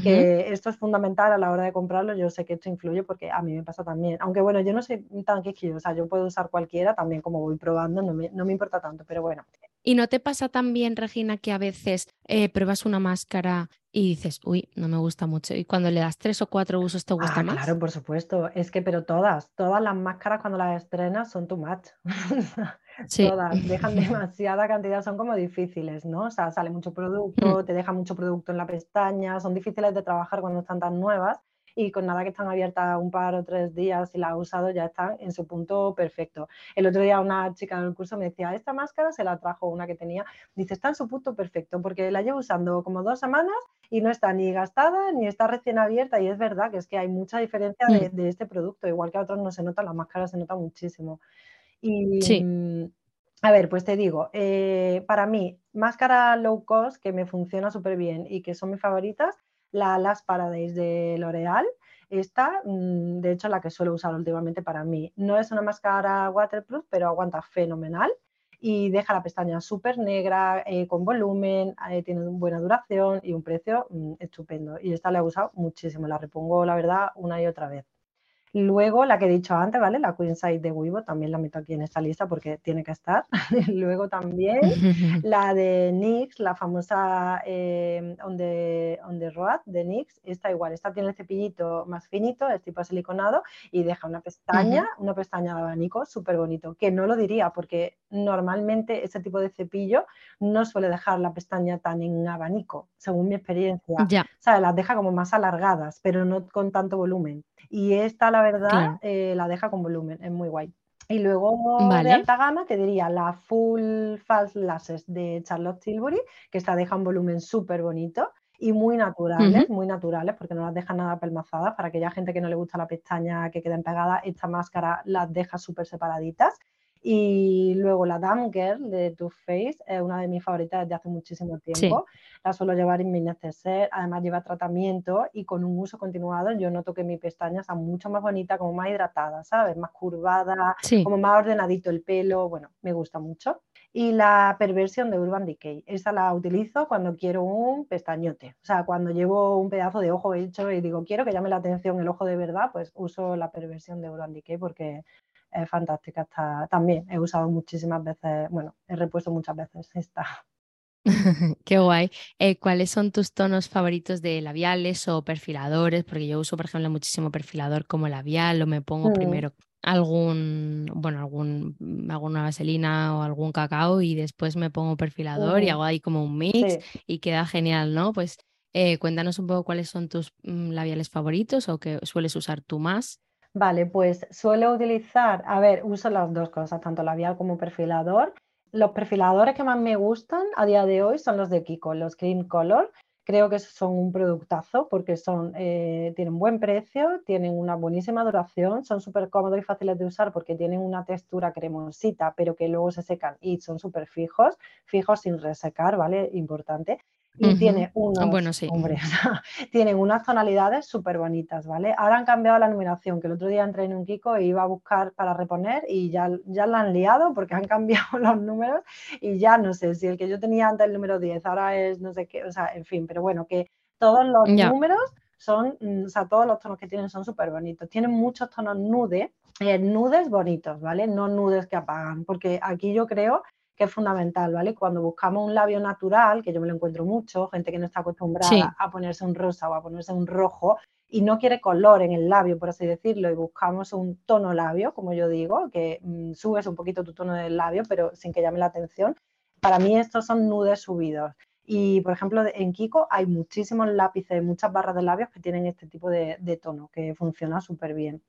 Que esto es fundamental a la hora de comprarlo. Yo sé que esto influye porque a mí me pasa también. Aunque bueno, yo no soy tan quisquillosa, yo puedo usar cualquiera también como voy probando, no me, no me importa tanto, pero bueno. ¿Y no te pasa también, Regina, que a veces eh, pruebas una máscara y dices, uy, no me gusta mucho? Y cuando le das tres o cuatro usos, ¿te gusta Ah, más? claro, por supuesto. Es que, pero todas, todas las máscaras cuando las estrenas son too much. Sí. Todas, dejan demasiada cantidad, son como difíciles, ¿no? O sea, sale mucho producto, te deja mucho producto en la pestaña, son difíciles de trabajar cuando están tan nuevas y con nada que están abiertas un par o tres días y las has usado ya están en su punto perfecto. El otro día una chica del curso me decía, esta máscara se la trajo una que tenía, dice, está en su punto perfecto porque la llevo usando como dos semanas y no está ni gastada ni está recién abierta y es verdad que es que hay mucha diferencia de, Mm. de este producto, igual que a otros no se nota, las máscaras se nota muchísimo. Y Sí. mm, a ver, pues te digo, eh, para mí, máscara low cost que me funciona súper bien y que son mis favoritas, la Last Paradise de L'Oreal. Esta, mm, de hecho, la que suelo usar últimamente para mí. No es una máscara waterproof, pero aguanta fenomenal y deja la pestaña súper negra, eh, con volumen, eh, tiene buena duración y un precio mm, estupendo. Y esta la he usado muchísimo, la repongo, la verdad, una y otra vez. Luego, la que he dicho antes, ¿vale? La Queen Size de Weibo, también la meto aquí en esta lista porque tiene que estar. Luego también la de NYX, la famosa eh, on, the, on the Road de NYX, esta igual, esta tiene el cepillito más finito, es tipo siliconado y deja una pestaña, una pestaña de abanico súper bonito, que no lo diría porque normalmente ese tipo de cepillo no suele dejar la pestaña tan en abanico, según mi experiencia. Ya, ¿sabes? Las deja como más alargadas, pero no con tanto volumen. Y esta, la verdad, Claro. eh, la deja con volumen, es muy guay. Y luego de Vale. alta gama te diría la Full Fast Lashes de Charlotte Tilbury, que esta deja un volumen súper bonito y muy naturales, muy naturales, porque no las deja nada pelmazadas. Para aquella gente que no le gusta la pestaña que queden pegadas, esta máscara las deja súper separaditas. Y luego la Damn Girl de Too Faced es una de mis favoritas desde hace muchísimo Sí. tiempo. La suelo llevar en mi neceser, además lleva tratamiento y con un uso continuado yo noto que mi pestaña está mucho más bonita, como más hidratada, ¿sabes? Más curvada, Sí. como más ordenadito el pelo, bueno, me gusta mucho. Y la perversión de Urban Decay, esa la utilizo cuando quiero un pestañote, o sea, cuando llevo un pedazo de ojo hecho y digo, quiero que llame la atención el ojo de verdad, pues uso la perversión de Urban Decay porque es fantástica. Está, también he usado muchísimas veces, bueno, he repuesto muchas veces esta. Qué guay. Eh, ¿cuáles son tus tonos favoritos de labiales o perfiladores? Porque yo uso, por ejemplo, muchísimo perfilador como labial o me pongo Mm, primero algún, bueno, algún, mm, alguna vaselina o algún cacao y después me pongo perfilador y ujú, hago ahí como un mix Sí. y queda genial, ¿no? Pues eh, cuéntanos un poco cuáles son tus mm, labiales favoritos o que sueles usar tú más. Vale, pues suelo utilizar, a ver, uso las dos cosas, tanto labial como perfilador. Los perfiladores que más me gustan a día de hoy son los de Kiko, los Cream Color. Creo que son un productazo porque son, eh, tienen buen precio, tienen una buenísima duración, son súper cómodos y fáciles de usar porque tienen una textura cremosita, pero que luego se secan y son súper fijos, fijos sin resecar, ¿vale? Importante. Y tiene unos, Bueno, sí. hombre, tienen unas tonalidades súper bonitas, ¿vale? Ahora han cambiado la numeración, que el otro día entré en un Kiko e iba a buscar para reponer y ya, ya la han liado porque han cambiado los números y ya no sé si el que yo tenía antes el número 10 ahora es no sé qué, o sea, en fin, pero bueno, que todos los números son, mm, o sea, todos los tonos que tienen son súper bonitos. Tienen muchos tonos nude, eh, nudes bonitos, ¿vale? No nudes que apagan, porque aquí yo creo que es fundamental, ¿vale? Cuando buscamos un labio natural, que yo me lo encuentro mucho, gente que no está acostumbrada Sí. a ponerse un rosa o a ponerse un rojo y no quiere color en el labio, por así decirlo, y buscamos un tono labio, como yo digo, que mm, subes un poquito tu tono del labio, pero sin que llame la atención. Para mí estos son nudes subidos. Y, por ejemplo, en Kiko hay muchísimos lápices, muchas barras de labios que tienen este tipo de, de tono, que funciona súper bien.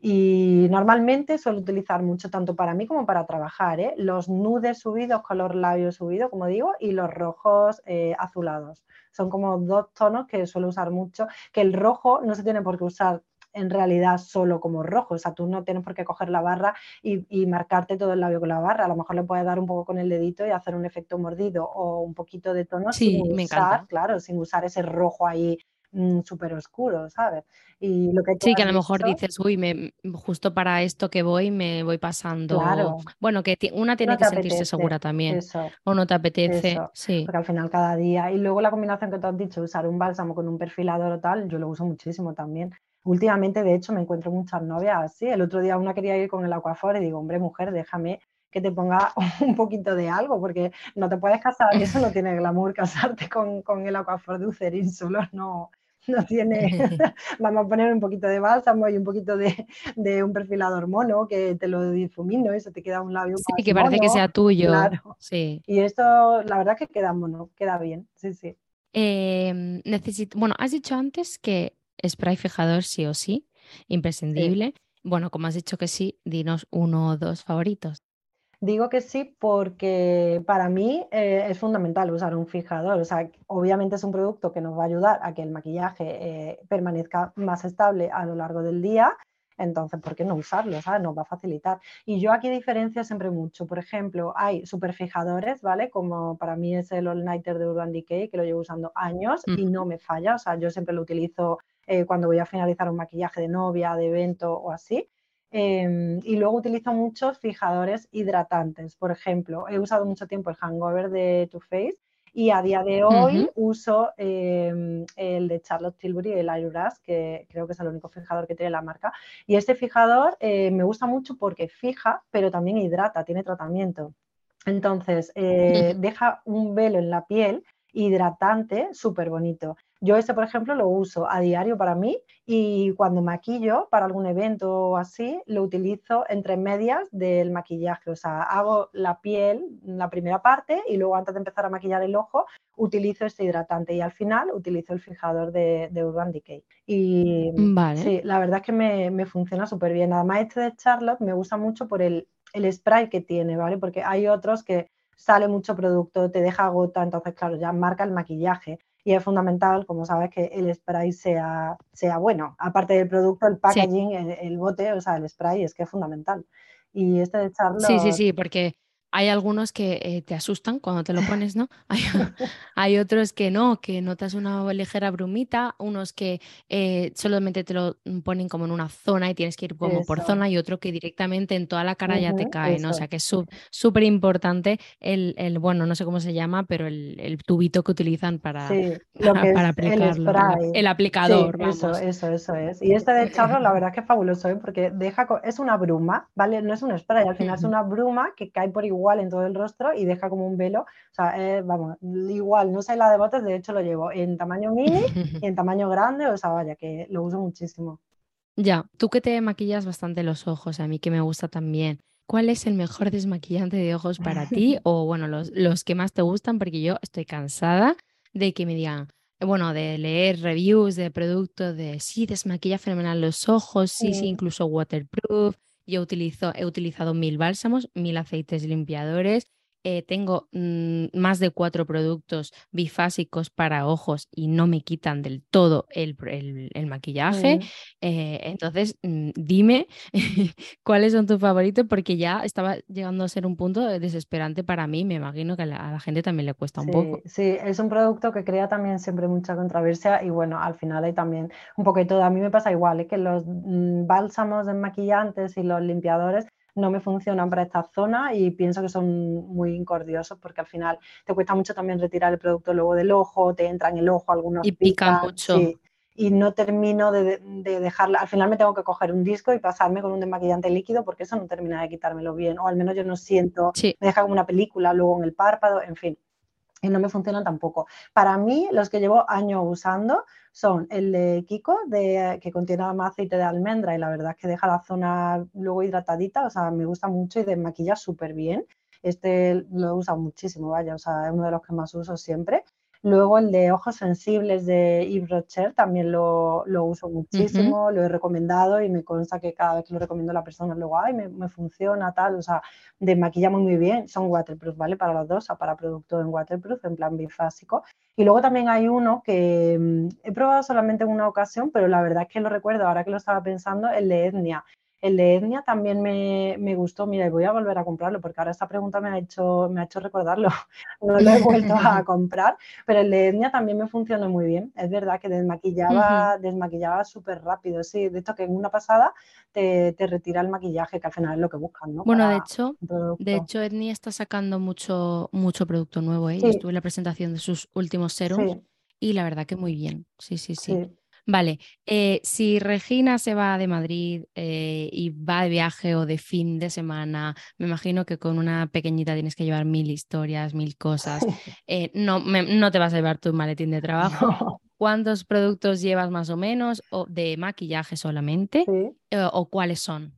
Y normalmente suelo utilizar mucho tanto para mí como para trabajar, ¿eh? los nudes subidos, color labio subido, como digo, y los rojos eh, azulados. Son como dos tonos que suelo usar mucho, que el rojo no se tiene por qué usar en realidad solo como rojo, o sea, tú no tienes por qué coger la barra y, marcarte todo el labio con la barra, a lo mejor le puedes dar un poco con el dedito y hacer un efecto mordido o un poquito de tono sin usar, claro, sin usar ese rojo ahí mm, súper oscuro, ¿sabes? Y lo que sí, que a lo mejor dices, uy, me, justo para esto que voy me voy pasando. Claro. Bueno, que una tiene que sentirse segura también. o no te apetece. Sí. Porque al final cada día. Y luego la combinación que tú has dicho, usar un bálsamo con un perfilador o tal, yo lo uso muchísimo también. Últimamente, de hecho, me encuentro muchas novias así. El otro día una quería ir con el Aquafor y digo, hombre, mujer, déjame que te ponga un poquito de algo, porque no te puedes casar, y eso no tiene glamour, casarte con, con el Aquafor de Ucerin solo no, no tiene, vamos a poner un poquito de bálsamo y un poquito de, de, un perfilador mono que te lo difumino y se te queda un labio Sí, que parece que sea tuyo. Claro. Sí. Y esto, la verdad que queda mono, queda bien, sí, sí. Em, necesito, bueno, has dicho antes que spray fijador sí o sí, imprescindible. Bueno, como has dicho que sí, dinos uno o dos favoritos. Digo que sí porque para mí eh, es fundamental usar un fijador. O sea, obviamente es un producto que nos va a ayudar a que el maquillaje eh, permanezca más estable a lo largo del día. Entonces, ¿por qué no usarlo? ¿sabes? Nos va a facilitar. Y yo aquí diferencio siempre mucho. Por ejemplo, hay superfijadores, ¿vale? Como para mí es el All Nighter de Urban Decay, que lo llevo usando años y no me falla. O sea, yo siempre lo utilizo eh, cuando voy a finalizar un maquillaje de novia, de evento o así. Em, y luego utilizo muchos fijadores hidratantes. Por ejemplo, he usado mucho tiempo el Hangover de Too Faced y a día de hoy uso em, el de Charlotte Tilbury, el Aerorush, que creo que es el único fijador que tiene la marca. Y este fijador eh, me gusta mucho porque fija, pero también hidrata, tiene tratamiento. Entonces, eh, deja un velo en la piel hidratante súper bonito. Yo este, por ejemplo, lo uso a diario para mí y cuando maquillo para algún evento o así, lo utilizo entre medias del maquillaje. O sea, hago la piel, la primera parte, y luego antes de empezar a maquillar el ojo, utilizo este hidratante y al final utilizo el fijador de, Urban Decay. Y sí, la verdad es que me, funciona súper bien. Además, este de Charlotte me gusta mucho por el, el spray que tiene, ¿vale? Porque hay otros que sale mucho producto, te deja gota, entonces claro, ya marca el maquillaje y es fundamental, como sabes, que el spray sea, sea bueno. Aparte del producto, el packaging, el, bote, o sea, el spray es que es fundamental. Y este de echarlo... Sí, sí, sí, porque hay algunos que eh, te asustan cuando te lo pones, ¿no? Hay, otros que no, que notas una ligera brumita, unos que eh, solamente te lo ponen como en una zona y tienes que ir como por zona y otro que directamente en toda la cara ya te cae, ¿no? O sea que es súper importante el, bueno, no sé cómo se llama, pero el, tubito que utilizan para, para, aplicarlo. El, aplicador. eso, eso, eso es. Y este de echarlo, la verdad es que es fabuloso, ¿eh? porque deja, es una bruma, ¿vale? No es un spray, al final es una bruma que cae por igual igual en todo el rostro y deja como un velo. O sea, vamos, igual, no sé la de botes, de hecho lo llevo en tamaño mini y en tamaño grande, o sea, vaya, que lo uso muchísimo. Ya, tú que te maquillas bastante los ojos, a mí que me gusta también. ¿Cuál es el mejor desmaquillante de ojos para ti? o bueno, los, los que más te gustan, porque yo estoy cansada de que me digan, bueno, de leer reviews de productos de sí, desmaquilla fenomenal los ojos, sí, sí, incluso waterproof, yo utilizo, he utilizado mil bálsamos, mil aceites limpiadores, eh, tengo mm, más de cuatro productos bifásicos para ojos y no me quitan del todo el, maquillaje. Eh, entonces, mm, dime cuáles son tus favoritos porque ya estaba llegando a ser un punto desesperante para mí. Me imagino que a la, gente también le cuesta un poco. Sí, es un producto que crea también siempre mucha controversia y bueno, al final hay también un poco de todo. A mí me pasa igual, ¿eh? que los mm, bálsamos desmaquillantes y los limpiadores no me funcionan para esta zona y pienso que son muy incordiosos porque al final te cuesta mucho también retirar el producto luego del ojo, te entra en el ojo algunos y pican, mucho. y no termino de, dejarla, al final me tengo que coger un disco y pasarme con un desmaquillante líquido porque eso no termina de quitármelo bien, o al menos yo no siento, me deja como una película luego en el párpado, en fin y no me funcionan tampoco. Para mí, los que llevo años usando son el de Kiko, de, que contiene más aceite de almendra y la verdad es que deja la zona luego hidratadita, o sea, me gusta mucho y desmaquilla súper bien. Este lo he muchísimo, vaya, o sea, es uno de los que más uso siempre. Luego el de ojos sensibles de Yves Rocher también lo, uso muchísimo, lo he recomendado y me consta que cada vez que lo recomiendo a la persona luego, ay, me, funciona tal, o sea, desmaquillamos muy bien, son waterproof, ¿vale? Para los dos, o sea, para producto en waterproof, en plan bifásico. Y luego también hay uno que mm, he probado solamente en una ocasión, pero la verdad es que lo recuerdo ahora que lo estaba pensando, el de etnia. El de etnia también me, gustó, mira, y voy a volver a comprarlo porque ahora esta pregunta me ha hecho, me ha hecho recordarlo. No lo he vuelto a comprar, pero el de etnia también me funcionó muy bien. Es verdad que desmaquillaba, desmaquillaba súper rápido, sí. De hecho, que en una pasada te, retira el maquillaje, que al final es lo que buscan, ¿no? Bueno, de hecho, de hecho, Etnia está sacando mucho, mucho producto nuevo, ¿eh? estuve en la presentación de sus últimos serums y la verdad que muy bien. Sí, sí, sí. Vale, eh, si Regina se va de Madrid eh, y va de viaje o de fin de semana, me imagino que con una pequeñita tienes que llevar mil historias, mil cosas. Eh, no, no te vas a llevar tu maletín de trabajo. ¿Cuántos productos llevas más o menos o de maquillaje solamente? ¿O cuáles son?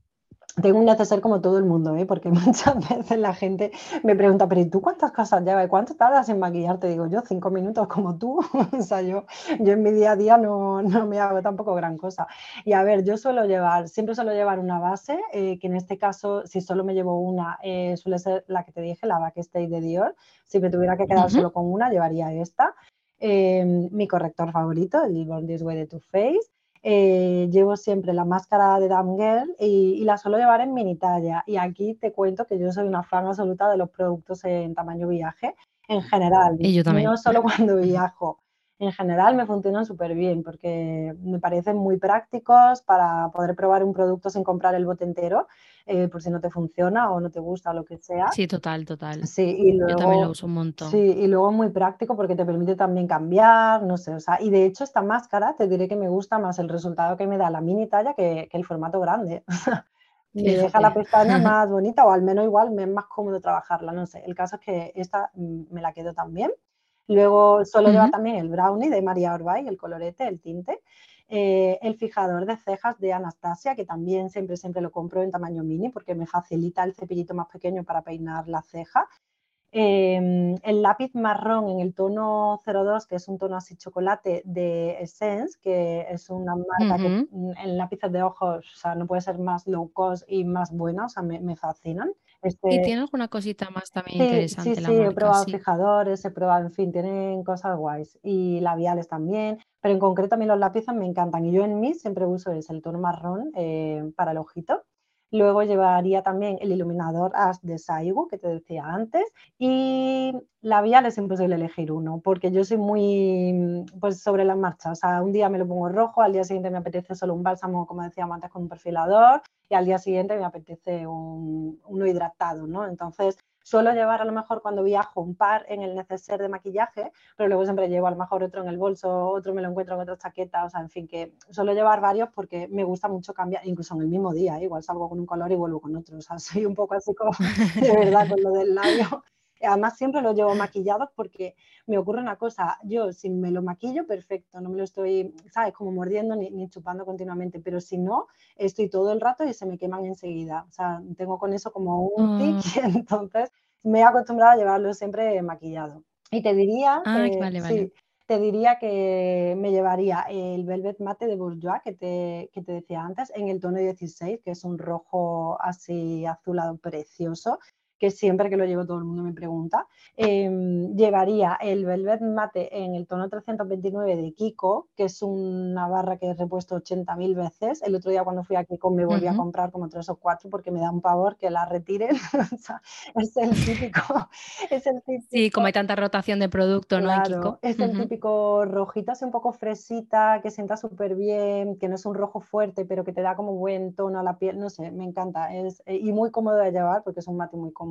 Tengo un neceser como todo el mundo, ¿eh? porque muchas veces la gente me pregunta, pero ¿y tú cuántas cosas llevas? ¿Cuánto tardas en maquillarte? Digo, yo cinco minutos como tú. o sea, yo, yo en mi día a día no, no, me hago tampoco gran cosa. Y a ver, yo suelo llevar, siempre suelo llevar una base, eh, que en este caso, si solo me llevo una, eh, suele ser la que te dije, la Backstage de Dior. Si me tuviera que quedar solo con una, llevaría esta. mi corrector favorito, el Born This Way de Too Faced. Eh, llevo siempre la máscara de Damn Girl y, la suelo llevar en mini talla. Y aquí te cuento que yo soy una fan absoluta de los productos en tamaño viaje en general. Y yo también. No solo cuando viajo. En general me funcionan súper bien porque me parecen muy prácticos para poder probar un producto sin comprar el bote entero eh, por si no te funciona o no te gusta o lo que sea. Sí, total, total. Sí, y luego, Yo también lo uso un montón. Sí, y luego muy práctico porque te permite también cambiar, no sé, o sea, y de hecho esta máscara te diré que me gusta más el resultado que me da la mini talla que, el formato grande. me deja la pestaña más bonita o al menos igual me es más cómodo trabajarla, no sé. El caso es que esta mm, me la quedo también. Luego solo lleva también el brownie de María Orbay, el colorete, el tinte. Eh, el fijador de cejas de Anastasia, que también siempre, siempre lo compro en tamaño mini porque me facilita el cepillito más pequeño para peinar la ceja. Em, el lápiz marrón en el tono 02, que es un tono así chocolate de Essence, que es una marca que en lápices de ojos o sea, no puede ser más low cost y más buena, o sea, me, fascinan. Este... ¿Y tiene alguna cosita más también interesante? Sí, sí, he probado fijadores, he probado, en fin, tienen cosas guays. Y labiales también, pero en concreto a mí los lápices me encantan. Y yo en mí siempre uso ese, el tono marrón eh, para el ojito. Luego llevaría también el iluminador Ash de Saigu, que te decía antes. Y labial es imposible elegir uno, porque yo soy muy pues, sobre la marcha. O sea, un día me lo pongo rojo, al día siguiente me apetece solo un bálsamo, como decíamos antes, con un perfilador, y al día siguiente me apetece un, uno hidratado, ¿no? Entonces, Suelo llevar a lo mejor cuando viajo un par en el neceser de maquillaje, pero luego siempre llevo a lo mejor otro en el bolso, otro me lo encuentro en otra chaqueta, o sea, en fin, que suelo llevar varios porque me gusta mucho cambiar, incluso en el mismo día, ¿eh? igual salgo con un color y vuelvo con otro, o sea, soy un poco así como de verdad con lo del labio. Además, siempre lo llevo maquillados porque me ocurre una cosa, yo si me lo maquillo, perfecto, no me lo estoy, ¿sabes? Como mordiendo ni, chupando continuamente, pero si no, estoy todo el rato y se me queman enseguida. O sea, tengo con eso como un tic mm. y entonces me he acostumbrado a llevarlo siempre maquillado. Y te diría, ah, Sí, te diría que me llevaría el Velvet Mate de Bourjois que te, que te decía antes en el tono 16, que es un rojo así azulado precioso que siempre que lo llevo todo el mundo me pregunta. Em, llevaría el Velvet Mate en el tono 329 de Kiko, que es una barra que he repuesto 80.000 veces. El otro día cuando fui a Kiko me volví a comprar como tres o cuatro porque me da un pavor que la retiren. es el típico, es el típico. Sí, como hay tanta rotación de producto, ¿no? Kiko. Es el típico rojito así un poco fresita, que sienta súper bien, que no es un rojo fuerte, pero que te da como buen tono a la piel. No sé, me encanta. Es, eh, y muy cómodo de llevar porque es un mate muy cómodo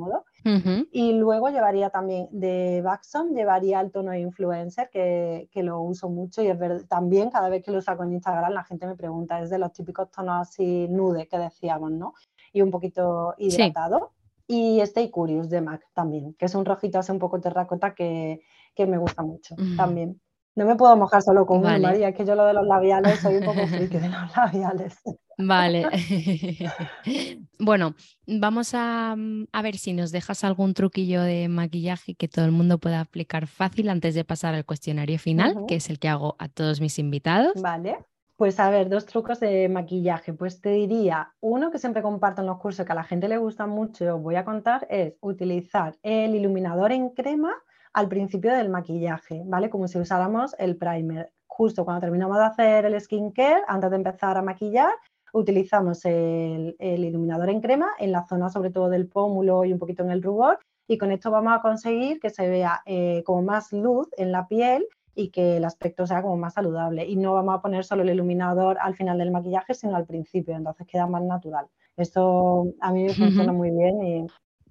y luego llevaría también de Baxon, llevaría el tono de influencer, que, que lo uso mucho y es verdad, también cada vez que lo saco en Instagram la gente me pregunta, es de los típicos tonos así nude que decíamos, ¿no? Y un poquito hidratado. Y Stay Curious de MAC también, que es un rojito así un poco terracota que, que me gusta mucho también. No me puedo mojar solo con uno, María, es que yo lo de los labiales soy un poco friki de los labiales. Vale. bueno, vamos mm, a, ver si nos dejas algún truquillo de maquillaje que todo el mundo pueda aplicar fácil antes de pasar al cuestionario final, que es el que hago a todos mis invitados. Vale. Pues a ver, dos trucos de maquillaje. Pues te diría, uno que siempre comparto en los cursos que a la gente le gusta mucho y os voy a contar es utilizar el iluminador en crema al principio del maquillaje, ¿vale? Como si usáramos el primer. Justo cuando terminamos de hacer el skincare, antes de empezar a maquillar, utilizamos el, iluminador en crema en la zona sobre todo del pómulo y un poquito en el rubor y con esto vamos a conseguir que se vea eh, como más luz en la piel y que el aspecto sea como más saludable. Y no vamos a poner solo el iluminador al final del maquillaje, sino al principio, entonces queda más natural. Esto a mí me funciona muy bien y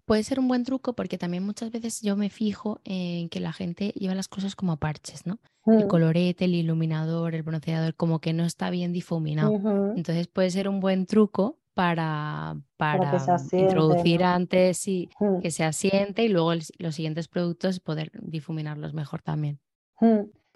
puede ser un buen truco porque también muchas veces yo me fijo en que la gente lleva las cosas como parches, ¿no? El mm. colorete, el iluminador, el bronceador, como que no está bien difuminado. Entonces puede ser un buen truco para, para, introducir antes y mm. que se asiente y luego los siguientes productos poder difuminarlos mejor también.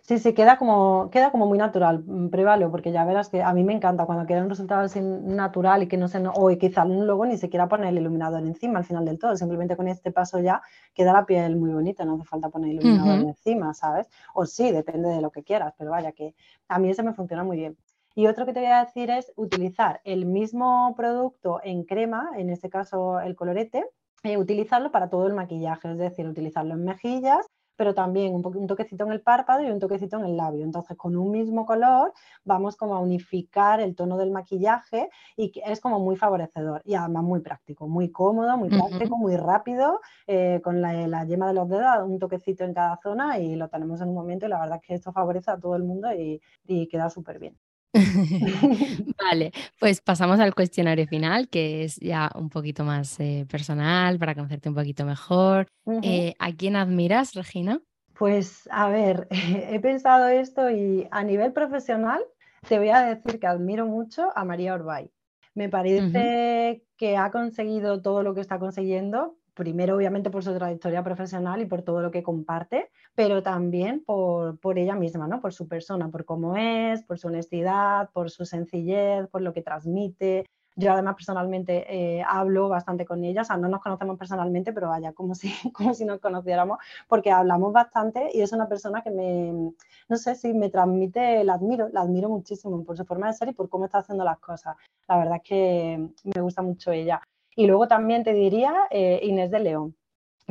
Sí, sí, queda como, queda como muy natural, mm, pruébalo, porque ya verás que a mí me encanta cuando queda un resultado así natural y que no se, o quizá luego ni siquiera poner el iluminador encima al final del todo, simplemente con este paso ya queda la piel muy bonita, no hace falta poner el iluminador encima, ¿sabes? O sí, depende de lo que quieras, pero vaya que a mí ese me funciona muy bien. Y otro que te voy a decir es utilizar el mismo producto en crema, en este caso el colorete, eh, utilizarlo para todo el maquillaje, es decir, utilizarlo en mejillas pero también un, toquecito en el párpado y un toquecito en el labio. Entonces, con un mismo color vamos como a unificar el tono del maquillaje y es como muy favorecedor y además muy práctico, muy cómodo, muy práctico, muy rápido, eh, con la, yema de los dedos, un toquecito en cada zona y lo tenemos en un momento y la verdad es que esto favorece a todo el mundo y queda súper bien. Vale, pues pasamos al cuestionario final, que es ya un poquito más eh, personal, para conocerte un poquito mejor. Eh, ¿A quién admiras, Regina? Pues a ver, he pensado esto y a nivel profesional te voy a decir que admiro mucho a María Orbay. Me parece que ha conseguido todo lo que está consiguiendo primero obviamente por su trayectoria profesional y por todo lo que comparte, pero también por, ella misma, ¿no? por su persona, por cómo es, por su honestidad, por su sencillez, por lo que transmite. Yo además personalmente eh, hablo bastante con ella, o sea, no nos conocemos personalmente, pero vaya, como si, como si nos conociéramos, porque hablamos bastante y es una persona que me, no sé si me transmite, la admiro, la admiro muchísimo por su forma de ser y por cómo está haciendo las cosas. La verdad es que me gusta mucho ella. Y luego también te diría eh, Inés de León,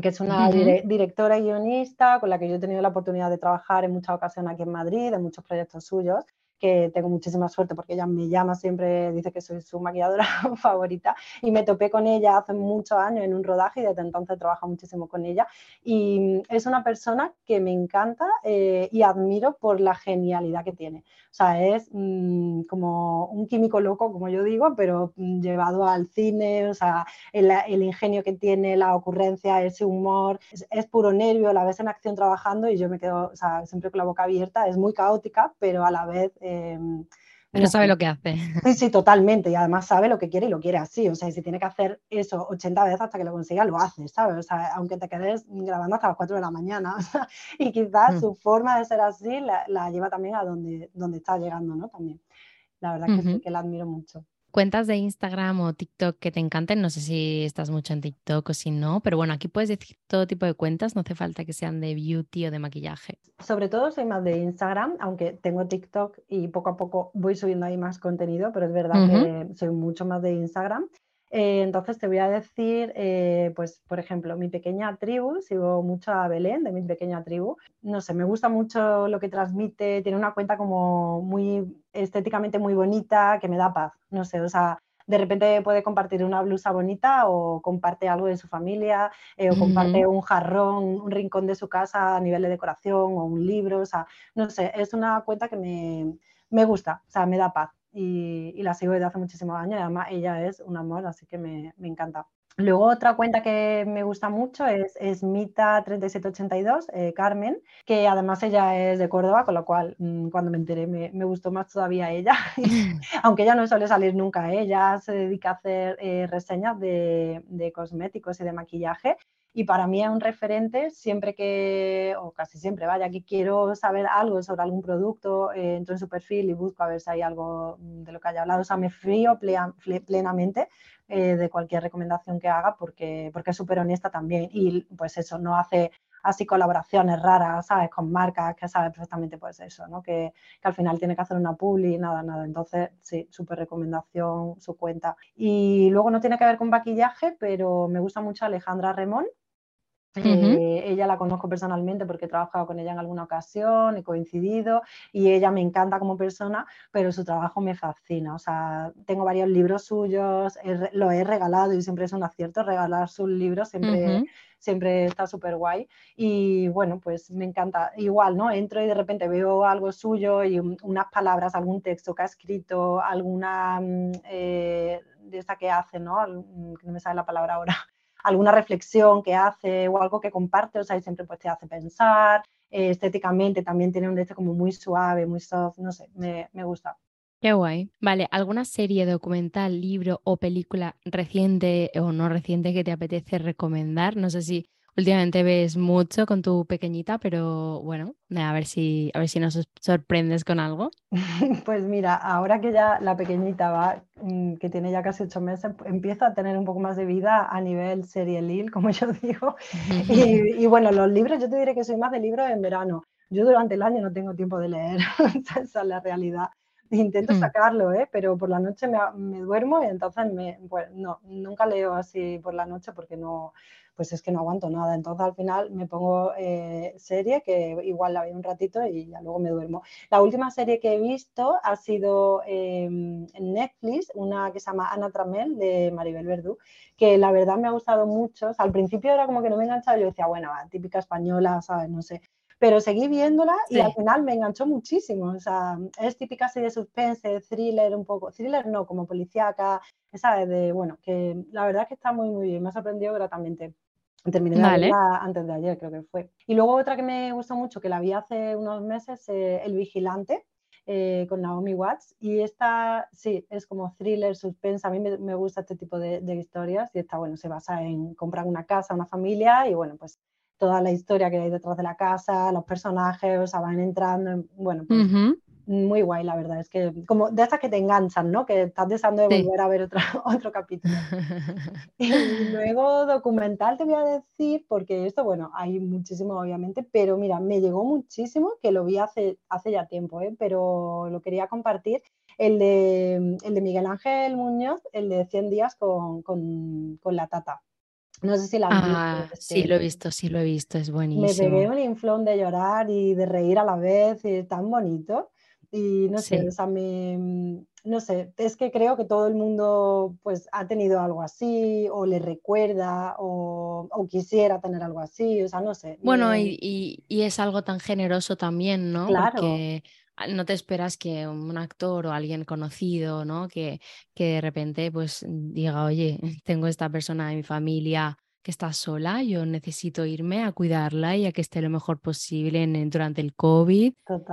que es una directora y guionista con la que yo he tenido la oportunidad de trabajar en muchas ocasiones aquí en Madrid, en muchos proyectos suyos que tengo muchísima suerte porque ella me llama siempre, dice que soy su maquilladora favorita y me topé con ella hace muchos años en un rodaje y desde entonces trabajo muchísimo con ella y es una persona que me encanta eh, y admiro por la genialidad que tiene. O sea, es mm, como un químico loco, como yo digo, pero mm, llevado al cine, o sea, el, ingenio que tiene, la ocurrencia, ese humor, es, puro nervio, la ves en acción trabajando y yo me quedo, o sea, siempre con la boca abierta, es muy caótica, pero a la vez... Em, pero sabe lo que hace. Sí, sí, totalmente. Y además sabe lo que quiere y lo quiere así. O sea, si tiene que hacer eso 80 veces hasta que lo consiga, lo hace, ¿sabes? O sea, aunque te quedes grabando hasta las 4 de la mañana. y quizás mm. su forma de ser así la, lleva también a donde, donde está llegando, ¿no? También. La verdad que sí, que la admiro mucho cuentas de Instagram o TikTok que te encanten. No sé si estás mucho en TikTok o si no, pero bueno, aquí puedes decir todo tipo de cuentas, no hace falta que sean de beauty o de maquillaje. Sobre todo soy más de Instagram, aunque tengo TikTok y poco a poco voy subiendo ahí más contenido, pero es verdad que soy mucho más de Instagram. Eh, entonces te voy a decir, eh, pues por ejemplo, mi pequeña tribu, sigo mucho a Belén de mi pequeña tribu. No sé, me gusta mucho lo que transmite, tiene una cuenta como muy estéticamente muy bonita, que me da paz. No sé, o sea, de repente puede compartir una blusa bonita o comparte algo de su familia eh, o comparte un jarrón, un rincón de su casa a nivel de decoración o un libro, o sea, no sé, es una cuenta que me, me gusta, o sea, me da paz y, la sigo desde hace muchísimos años y además ella es un amor, así que me, me encanta. Luego otra cuenta que me gusta mucho es, es Mita3782, eh, Carmen, que además ella es de Córdoba, con lo cual mm, cuando me enteré me, me, gustó más todavía ella, aunque ella no suele salir nunca, ¿eh? ella se dedica a hacer eh, reseñas de, de, cosméticos y de maquillaje y para mí es un referente siempre que, o casi siempre, vaya, que quiero saber algo sobre algún producto, eh, entro en su perfil y busco a ver si hay algo de lo que haya hablado, o sea, me frío plenamente eh, de cualquier recomendación que haga porque, porque es súper honesta también y pues eso, no hace así colaboraciones raras, ¿sabes? Con marcas que sabes perfectamente pues eso, ¿no? Que, que, al final tiene que hacer una publi, nada, nada. Entonces, sí, súper recomendación su cuenta. Y luego no tiene que ver con maquillaje, pero me gusta mucho Alejandra Remón, eh, ella la conozco personalmente porque he trabajado con ella en alguna ocasión, he coincidido y ella me encanta como persona, pero su trabajo me fascina. O sea, tengo varios libros suyos, lo he regalado y siempre es un acierto regalar sus libros, siempre, siempre está súper guay. Y bueno, pues me encanta. Igual, ¿no? Entro y de repente veo algo suyo y unas palabras, algún texto que ha escrito, alguna mm, eh, de esta que hace, ¿no? Que no me sale la palabra ahora alguna reflexión que hace o algo que comparte, o sea, siempre pues te hace pensar, eh, estéticamente también tiene un este como muy suave, muy soft, no sé, me, me gusta. Qué guay. Vale, ¿alguna serie, documental, libro o película reciente o no reciente que te apetece recomendar? No sé si Últimamente ves mucho con tu pequeñita, pero bueno, a ver si, a ver si nos sorprendes con algo. Pues mira, ahora que ya la pequeñita va, mm, que tiene ya casi ocho meses, empieza a tener un poco más de vida a nivel serialil, como yo digo. Y, y, bueno, los libros, yo te diré que soy más de libros en verano. Yo durante el año no tengo tiempo de leer, esa es la realidad. Intento mm. sacarlo, ¿eh? pero por la noche me, me duermo y entonces me, pues, no, nunca leo así por la noche porque no, pues es que no aguanto nada. Entonces al final me pongo eh, serie, que igual la veo un ratito y ya luego me duermo. La última serie que he visto ha sido em, en Netflix, una que se llama Ana Tramel de Maribel Verdú, que la verdad me ha gustado mucho. al principio era como que no me enganchaba, yo decía, bueno, típica española, ¿sabes? No sé pero seguí viéndola y al final me enganchó muchísimo. O sea, es típica serie de suspense, thriller, un poco, thriller no, como policíaca, esa de, bueno, que la verdad es que está muy, muy bien, me ha sorprendido gratamente. Terminé de verla antes de ayer, creo que fue. Y luego otra que me gustó mucho, que la vi hace unos meses, eh, El Vigilante, eh, con Naomi Watts. Y esta, sí, es como thriller, suspense. A mí me, gusta este tipo de, historias. Y esta, bueno, se basa en comprar una casa, una familia y, bueno, pues toda la historia que hay detrás de la casa, los personajes, o sea, van entrando, bueno, pues, muy guay, la verdad. Es que como de estas que te enganchan, ¿no? Que estás deseando de volver a ver otro, otro capítulo. y luego documental te voy a decir, porque esto, bueno, hay muchísimo obviamente, pero mira, me llegó muchísimo, que lo vi hace, hace ya tiempo, ¿eh? pero lo quería compartir. El de, el de Miguel Ángel Muñoz, el de 100 días con, con, con la tata. No sé si la has ah, Sí, lo he visto, sí lo he visto, es buenísimo. Me pegué un inflón de llorar y de reír a la vez, y tan bonito. Y no sé, o sea, me, mm, no sé, es que creo que todo el mundo pues ha tenido algo así o le recuerda o, o quisiera tener algo así, o sea, no sé. Bueno, y, y, y, es algo tan generoso también, ¿no? Claro. Porque no te esperas que un actor o alguien conocido, ¿no? Que, que de repente pues diga, oye, tengo esta persona de mi familia que está sola, yo necesito irme a cuidarla y a que esté lo mejor posible en, durante el COVID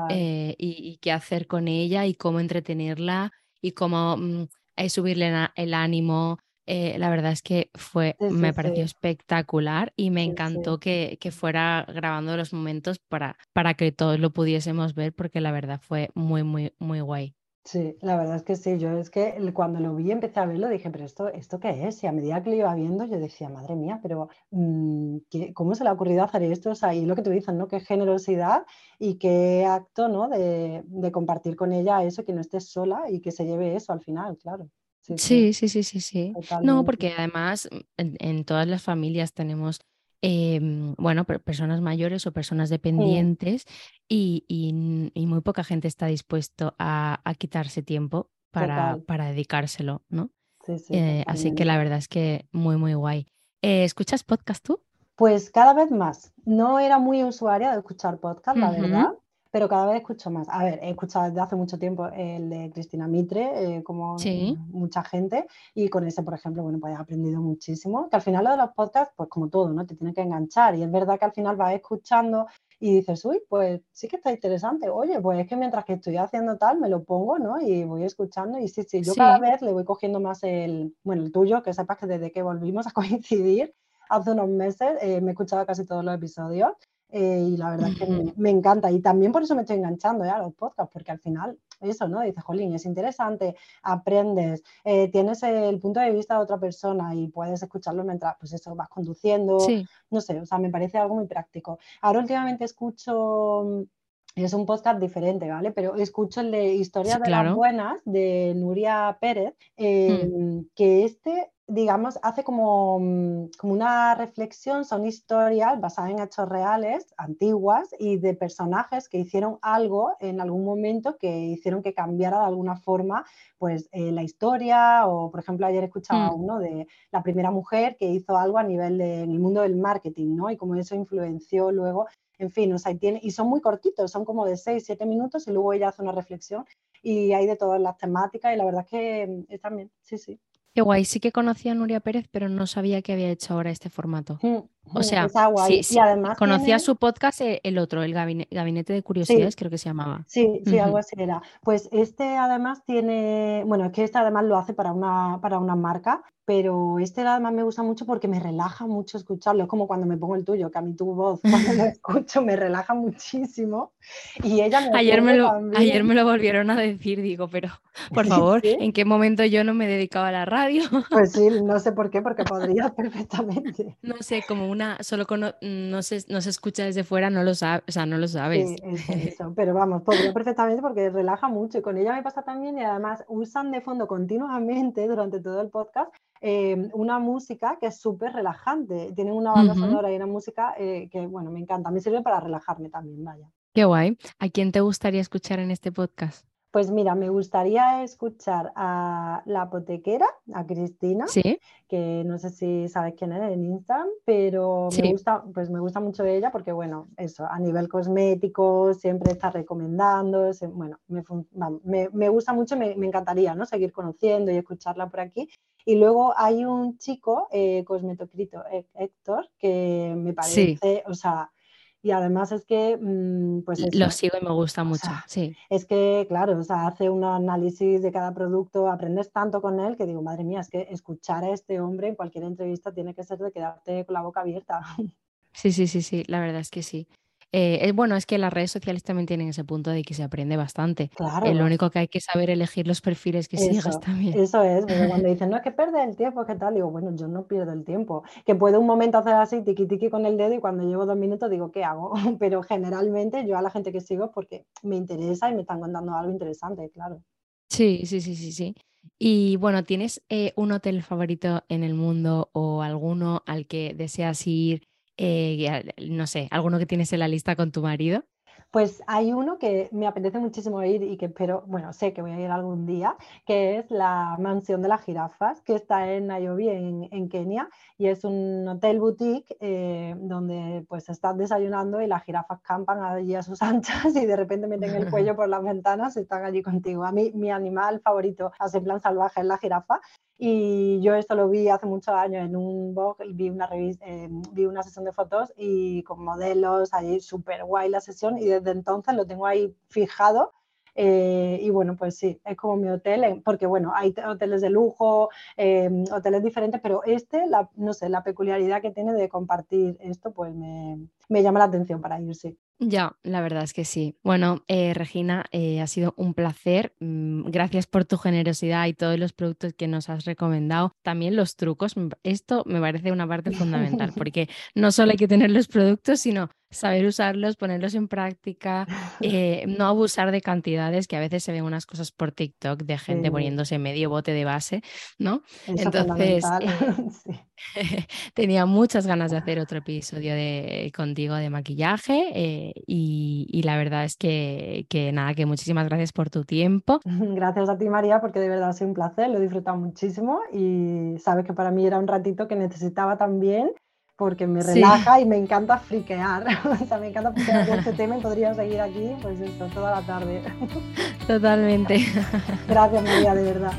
eh, y, qué hacer con ella y cómo entretenerla y cómo mm, eh, subirle el ánimo. Eh, la verdad es que fue, me pareció espectacular y me encantó que, que, fuera grabando los momentos para, para que todos lo pudiésemos ver porque la verdad fue muy, muy, muy guay. Sí, la verdad es que sí, yo es que cuando lo vi, empecé a verlo, dije, pero esto, ¿esto qué es? Y a medida que lo iba viendo, yo decía, madre mía, pero mm, ¿cómo se le ha ocurrido hacer esto? O sea, y lo que tú dices, ¿no? Qué generosidad y qué acto, ¿no? De, de compartir con ella eso, que no estés sola y que se lleve eso al final, claro. Sí, sí, sí, sí, sí. No, porque además en todas las familias tenemos Em, bueno, personas mayores o personas dependientes y, muy poca gente está dispuesto a, quitarse tiempo para, para dedicárselo, ¿no? Eh, así que la verdad es que muy, muy guay. Eh, ¿Escuchas podcast tú? Pues cada vez más. No era muy usuaria de escuchar podcast, la verdad pero cada vez escucho más. A ver, he escuchado desde hace mucho tiempo el de Cristina Mitre, eh, como mucha gente, y con ese, por ejemplo, bueno, pues he aprendido muchísimo. Que al final lo de los podcasts, pues como todo, ¿no? Te tiene que enganchar, y es verdad que al final vas escuchando y dices, uy, pues sí que está interesante. Oye, pues es que mientras que estoy haciendo tal, me lo pongo, ¿no? Y voy escuchando, y sí, sí, yo cada vez le voy cogiendo más el, bueno, el tuyo, que sepas que desde que volvimos a coincidir, hace unos meses, eh, me he escuchado casi todos los episodios eh, y la verdad es que me, encanta. Y también por eso me estoy enganchando a los podcasts, porque al final eso, ¿no? Dices, jolín, es interesante, aprendes, eh, tienes el punto de vista de otra persona y puedes escucharlo mientras, pues eso, vas conduciendo, no sé, o sea, me parece algo muy práctico. Ahora últimamente escucho es un podcast diferente, ¿vale? Pero escucho el de Historias de las Buenas de Nuria Pérez, mm. em, que este digamos, hace como, mm, como, una reflexión, son historias basadas en hechos reales, antiguas, y de personajes que hicieron algo en algún momento que hicieron que cambiara de alguna forma pues, eh, la historia, o por ejemplo ayer escuchaba mm. uno de la primera mujer que hizo algo a nivel del mundo del marketing, ¿no? Y cómo eso influenció luego, en fin, o sea, y, tiene, y son muy cortitos, son como de 6, 7 minutos y luego ella hace una reflexión y hay de todas las temáticas y la verdad es que mm, es también, sí, sí. Qué guay, sí que conocía a Nuria Pérez, pero no sabía que había hecho ahora este formato. Mm, o mm, sea, sí, además conocía su podcast eh, el otro, el Gabinete, de Curiosidades, creo que se llamaba. Sí, sí, algo así era. Pues este además tiene, bueno, es que este además lo hace para una, para una marca pero este además me gusta mucho porque me relaja mucho escucharlo. Es como cuando me pongo el tuyo, que a mí tu voz cuando lo escucho me relaja muchísimo. Y ella me ayer, me lo, ayer me lo volvieron a decir, digo, pero por favor, ¿en qué momento yo no me dedicaba a la radio? Pues sí, no sé por qué, porque podría perfectamente. No sé, como una, solo no, se, no se escucha desde fuera, no lo, sabes, o sea, no lo sabes. Sí, eso, pero vamos, podría perfectamente porque relaja mucho. Y con ella me pasa también y además usan de fondo continuamente durante todo el podcast Em, una música que es súper relajante. Tienen una banda sonora y una música eh, que, bueno, me encanta. Me sirve para relajarme también, vaya. Qué guay. ¿A quién te gustaría escuchar en este podcast? Pues mira, me gustaría escuchar a la apotequera, a Cristina, que no sé si sabes quién es en Instagram, pero me gusta, pues me gusta mucho ella porque, bueno, eso, a nivel cosmético, siempre está recomendando, bueno, me, gusta mucho, me, me, encantaría, ¿no? Seguir conociendo y escucharla por aquí. Y luego hay un chico, eh, Cosmetocrito Héctor, que me parece, o sea, y además es que, mm, pues... Lo sigo y me gusta mucho, sí. Es que, claro, o sea, hace un análisis de cada producto, aprendes tanto con él que digo, madre mía, es que escuchar a este hombre en cualquier entrevista tiene que ser de quedarte con la boca abierta. Sí, sí, sí, sí, la verdad es que sí. Eh, bueno, es que las redes sociales también tienen ese punto de que se aprende bastante. Claro. Eh, lo único que hay que saber elegir los perfiles que sigas también. Eso es, cuando dicen, no, es que perder el tiempo, ¿qué tal? Digo, bueno, yo no pierdo el tiempo. Que puedo un momento hacer así, tiqui tiqui con el dedo y cuando llevo dos minutos digo, ¿qué hago? Pero generalmente yo a la gente que sigo porque me interesa y me están contando algo interesante, claro. Sí, sí, sí, sí, sí. Y bueno, ¿tienes eh, un hotel favorito en el mundo o alguno al que deseas ir eh, no sé, alguno que tienes en la lista con tu marido? Pues hay uno que me apetece muchísimo ir y que espero, bueno, sé que voy a ir algún día, que es la mansión de las jirafas, que está en Nairobi, en, Kenia, y es un hotel boutique eh, donde pues estás desayunando y las jirafas campan allí a sus anchas y de repente meten el cuello por las ventanas y están allí contigo. A mí mi animal favorito, hace plan salvaje, es la jirafa y yo esto lo vi hace muchos años en un blog, vi una, revista, eh, vi una sesión de fotos y con modelos, ahí súper guay la sesión y desde entonces lo tengo ahí fijado. Eh, y bueno, pues sí, es como mi hotel, porque bueno, hay hoteles de lujo, eh, hoteles diferentes, pero este, la, no sé, la peculiaridad que tiene de compartir esto, pues me, me llama la atención para ir, sí. Ya, la verdad es que sí. Bueno, eh, Regina, eh, ha sido un placer. Mm, gracias por tu generosidad y todos los productos que nos has recomendado. También los trucos. Esto me parece una parte fundamental porque no solo hay que tener los productos, sino saber usarlos, ponerlos en práctica, eh, no abusar de cantidades, que a veces se ven unas cosas por TikTok de gente poniéndose medio bote de base, ¿no? Entonces, tenía muchas ganas de hacer otro episodio de, contigo de maquillaje eh, y, la verdad es que, que, nada, que muchísimas gracias por tu tiempo. Gracias a ti, María, porque de verdad ha sido un placer, lo he disfrutado muchísimo y sabes que para mí era un ratito que necesitaba también porque me relaja y me encanta friquear. o sea, me encanta friquear este tema y podría seguir aquí, pues toda la tarde. Totalmente. Gracias, María, de verdad.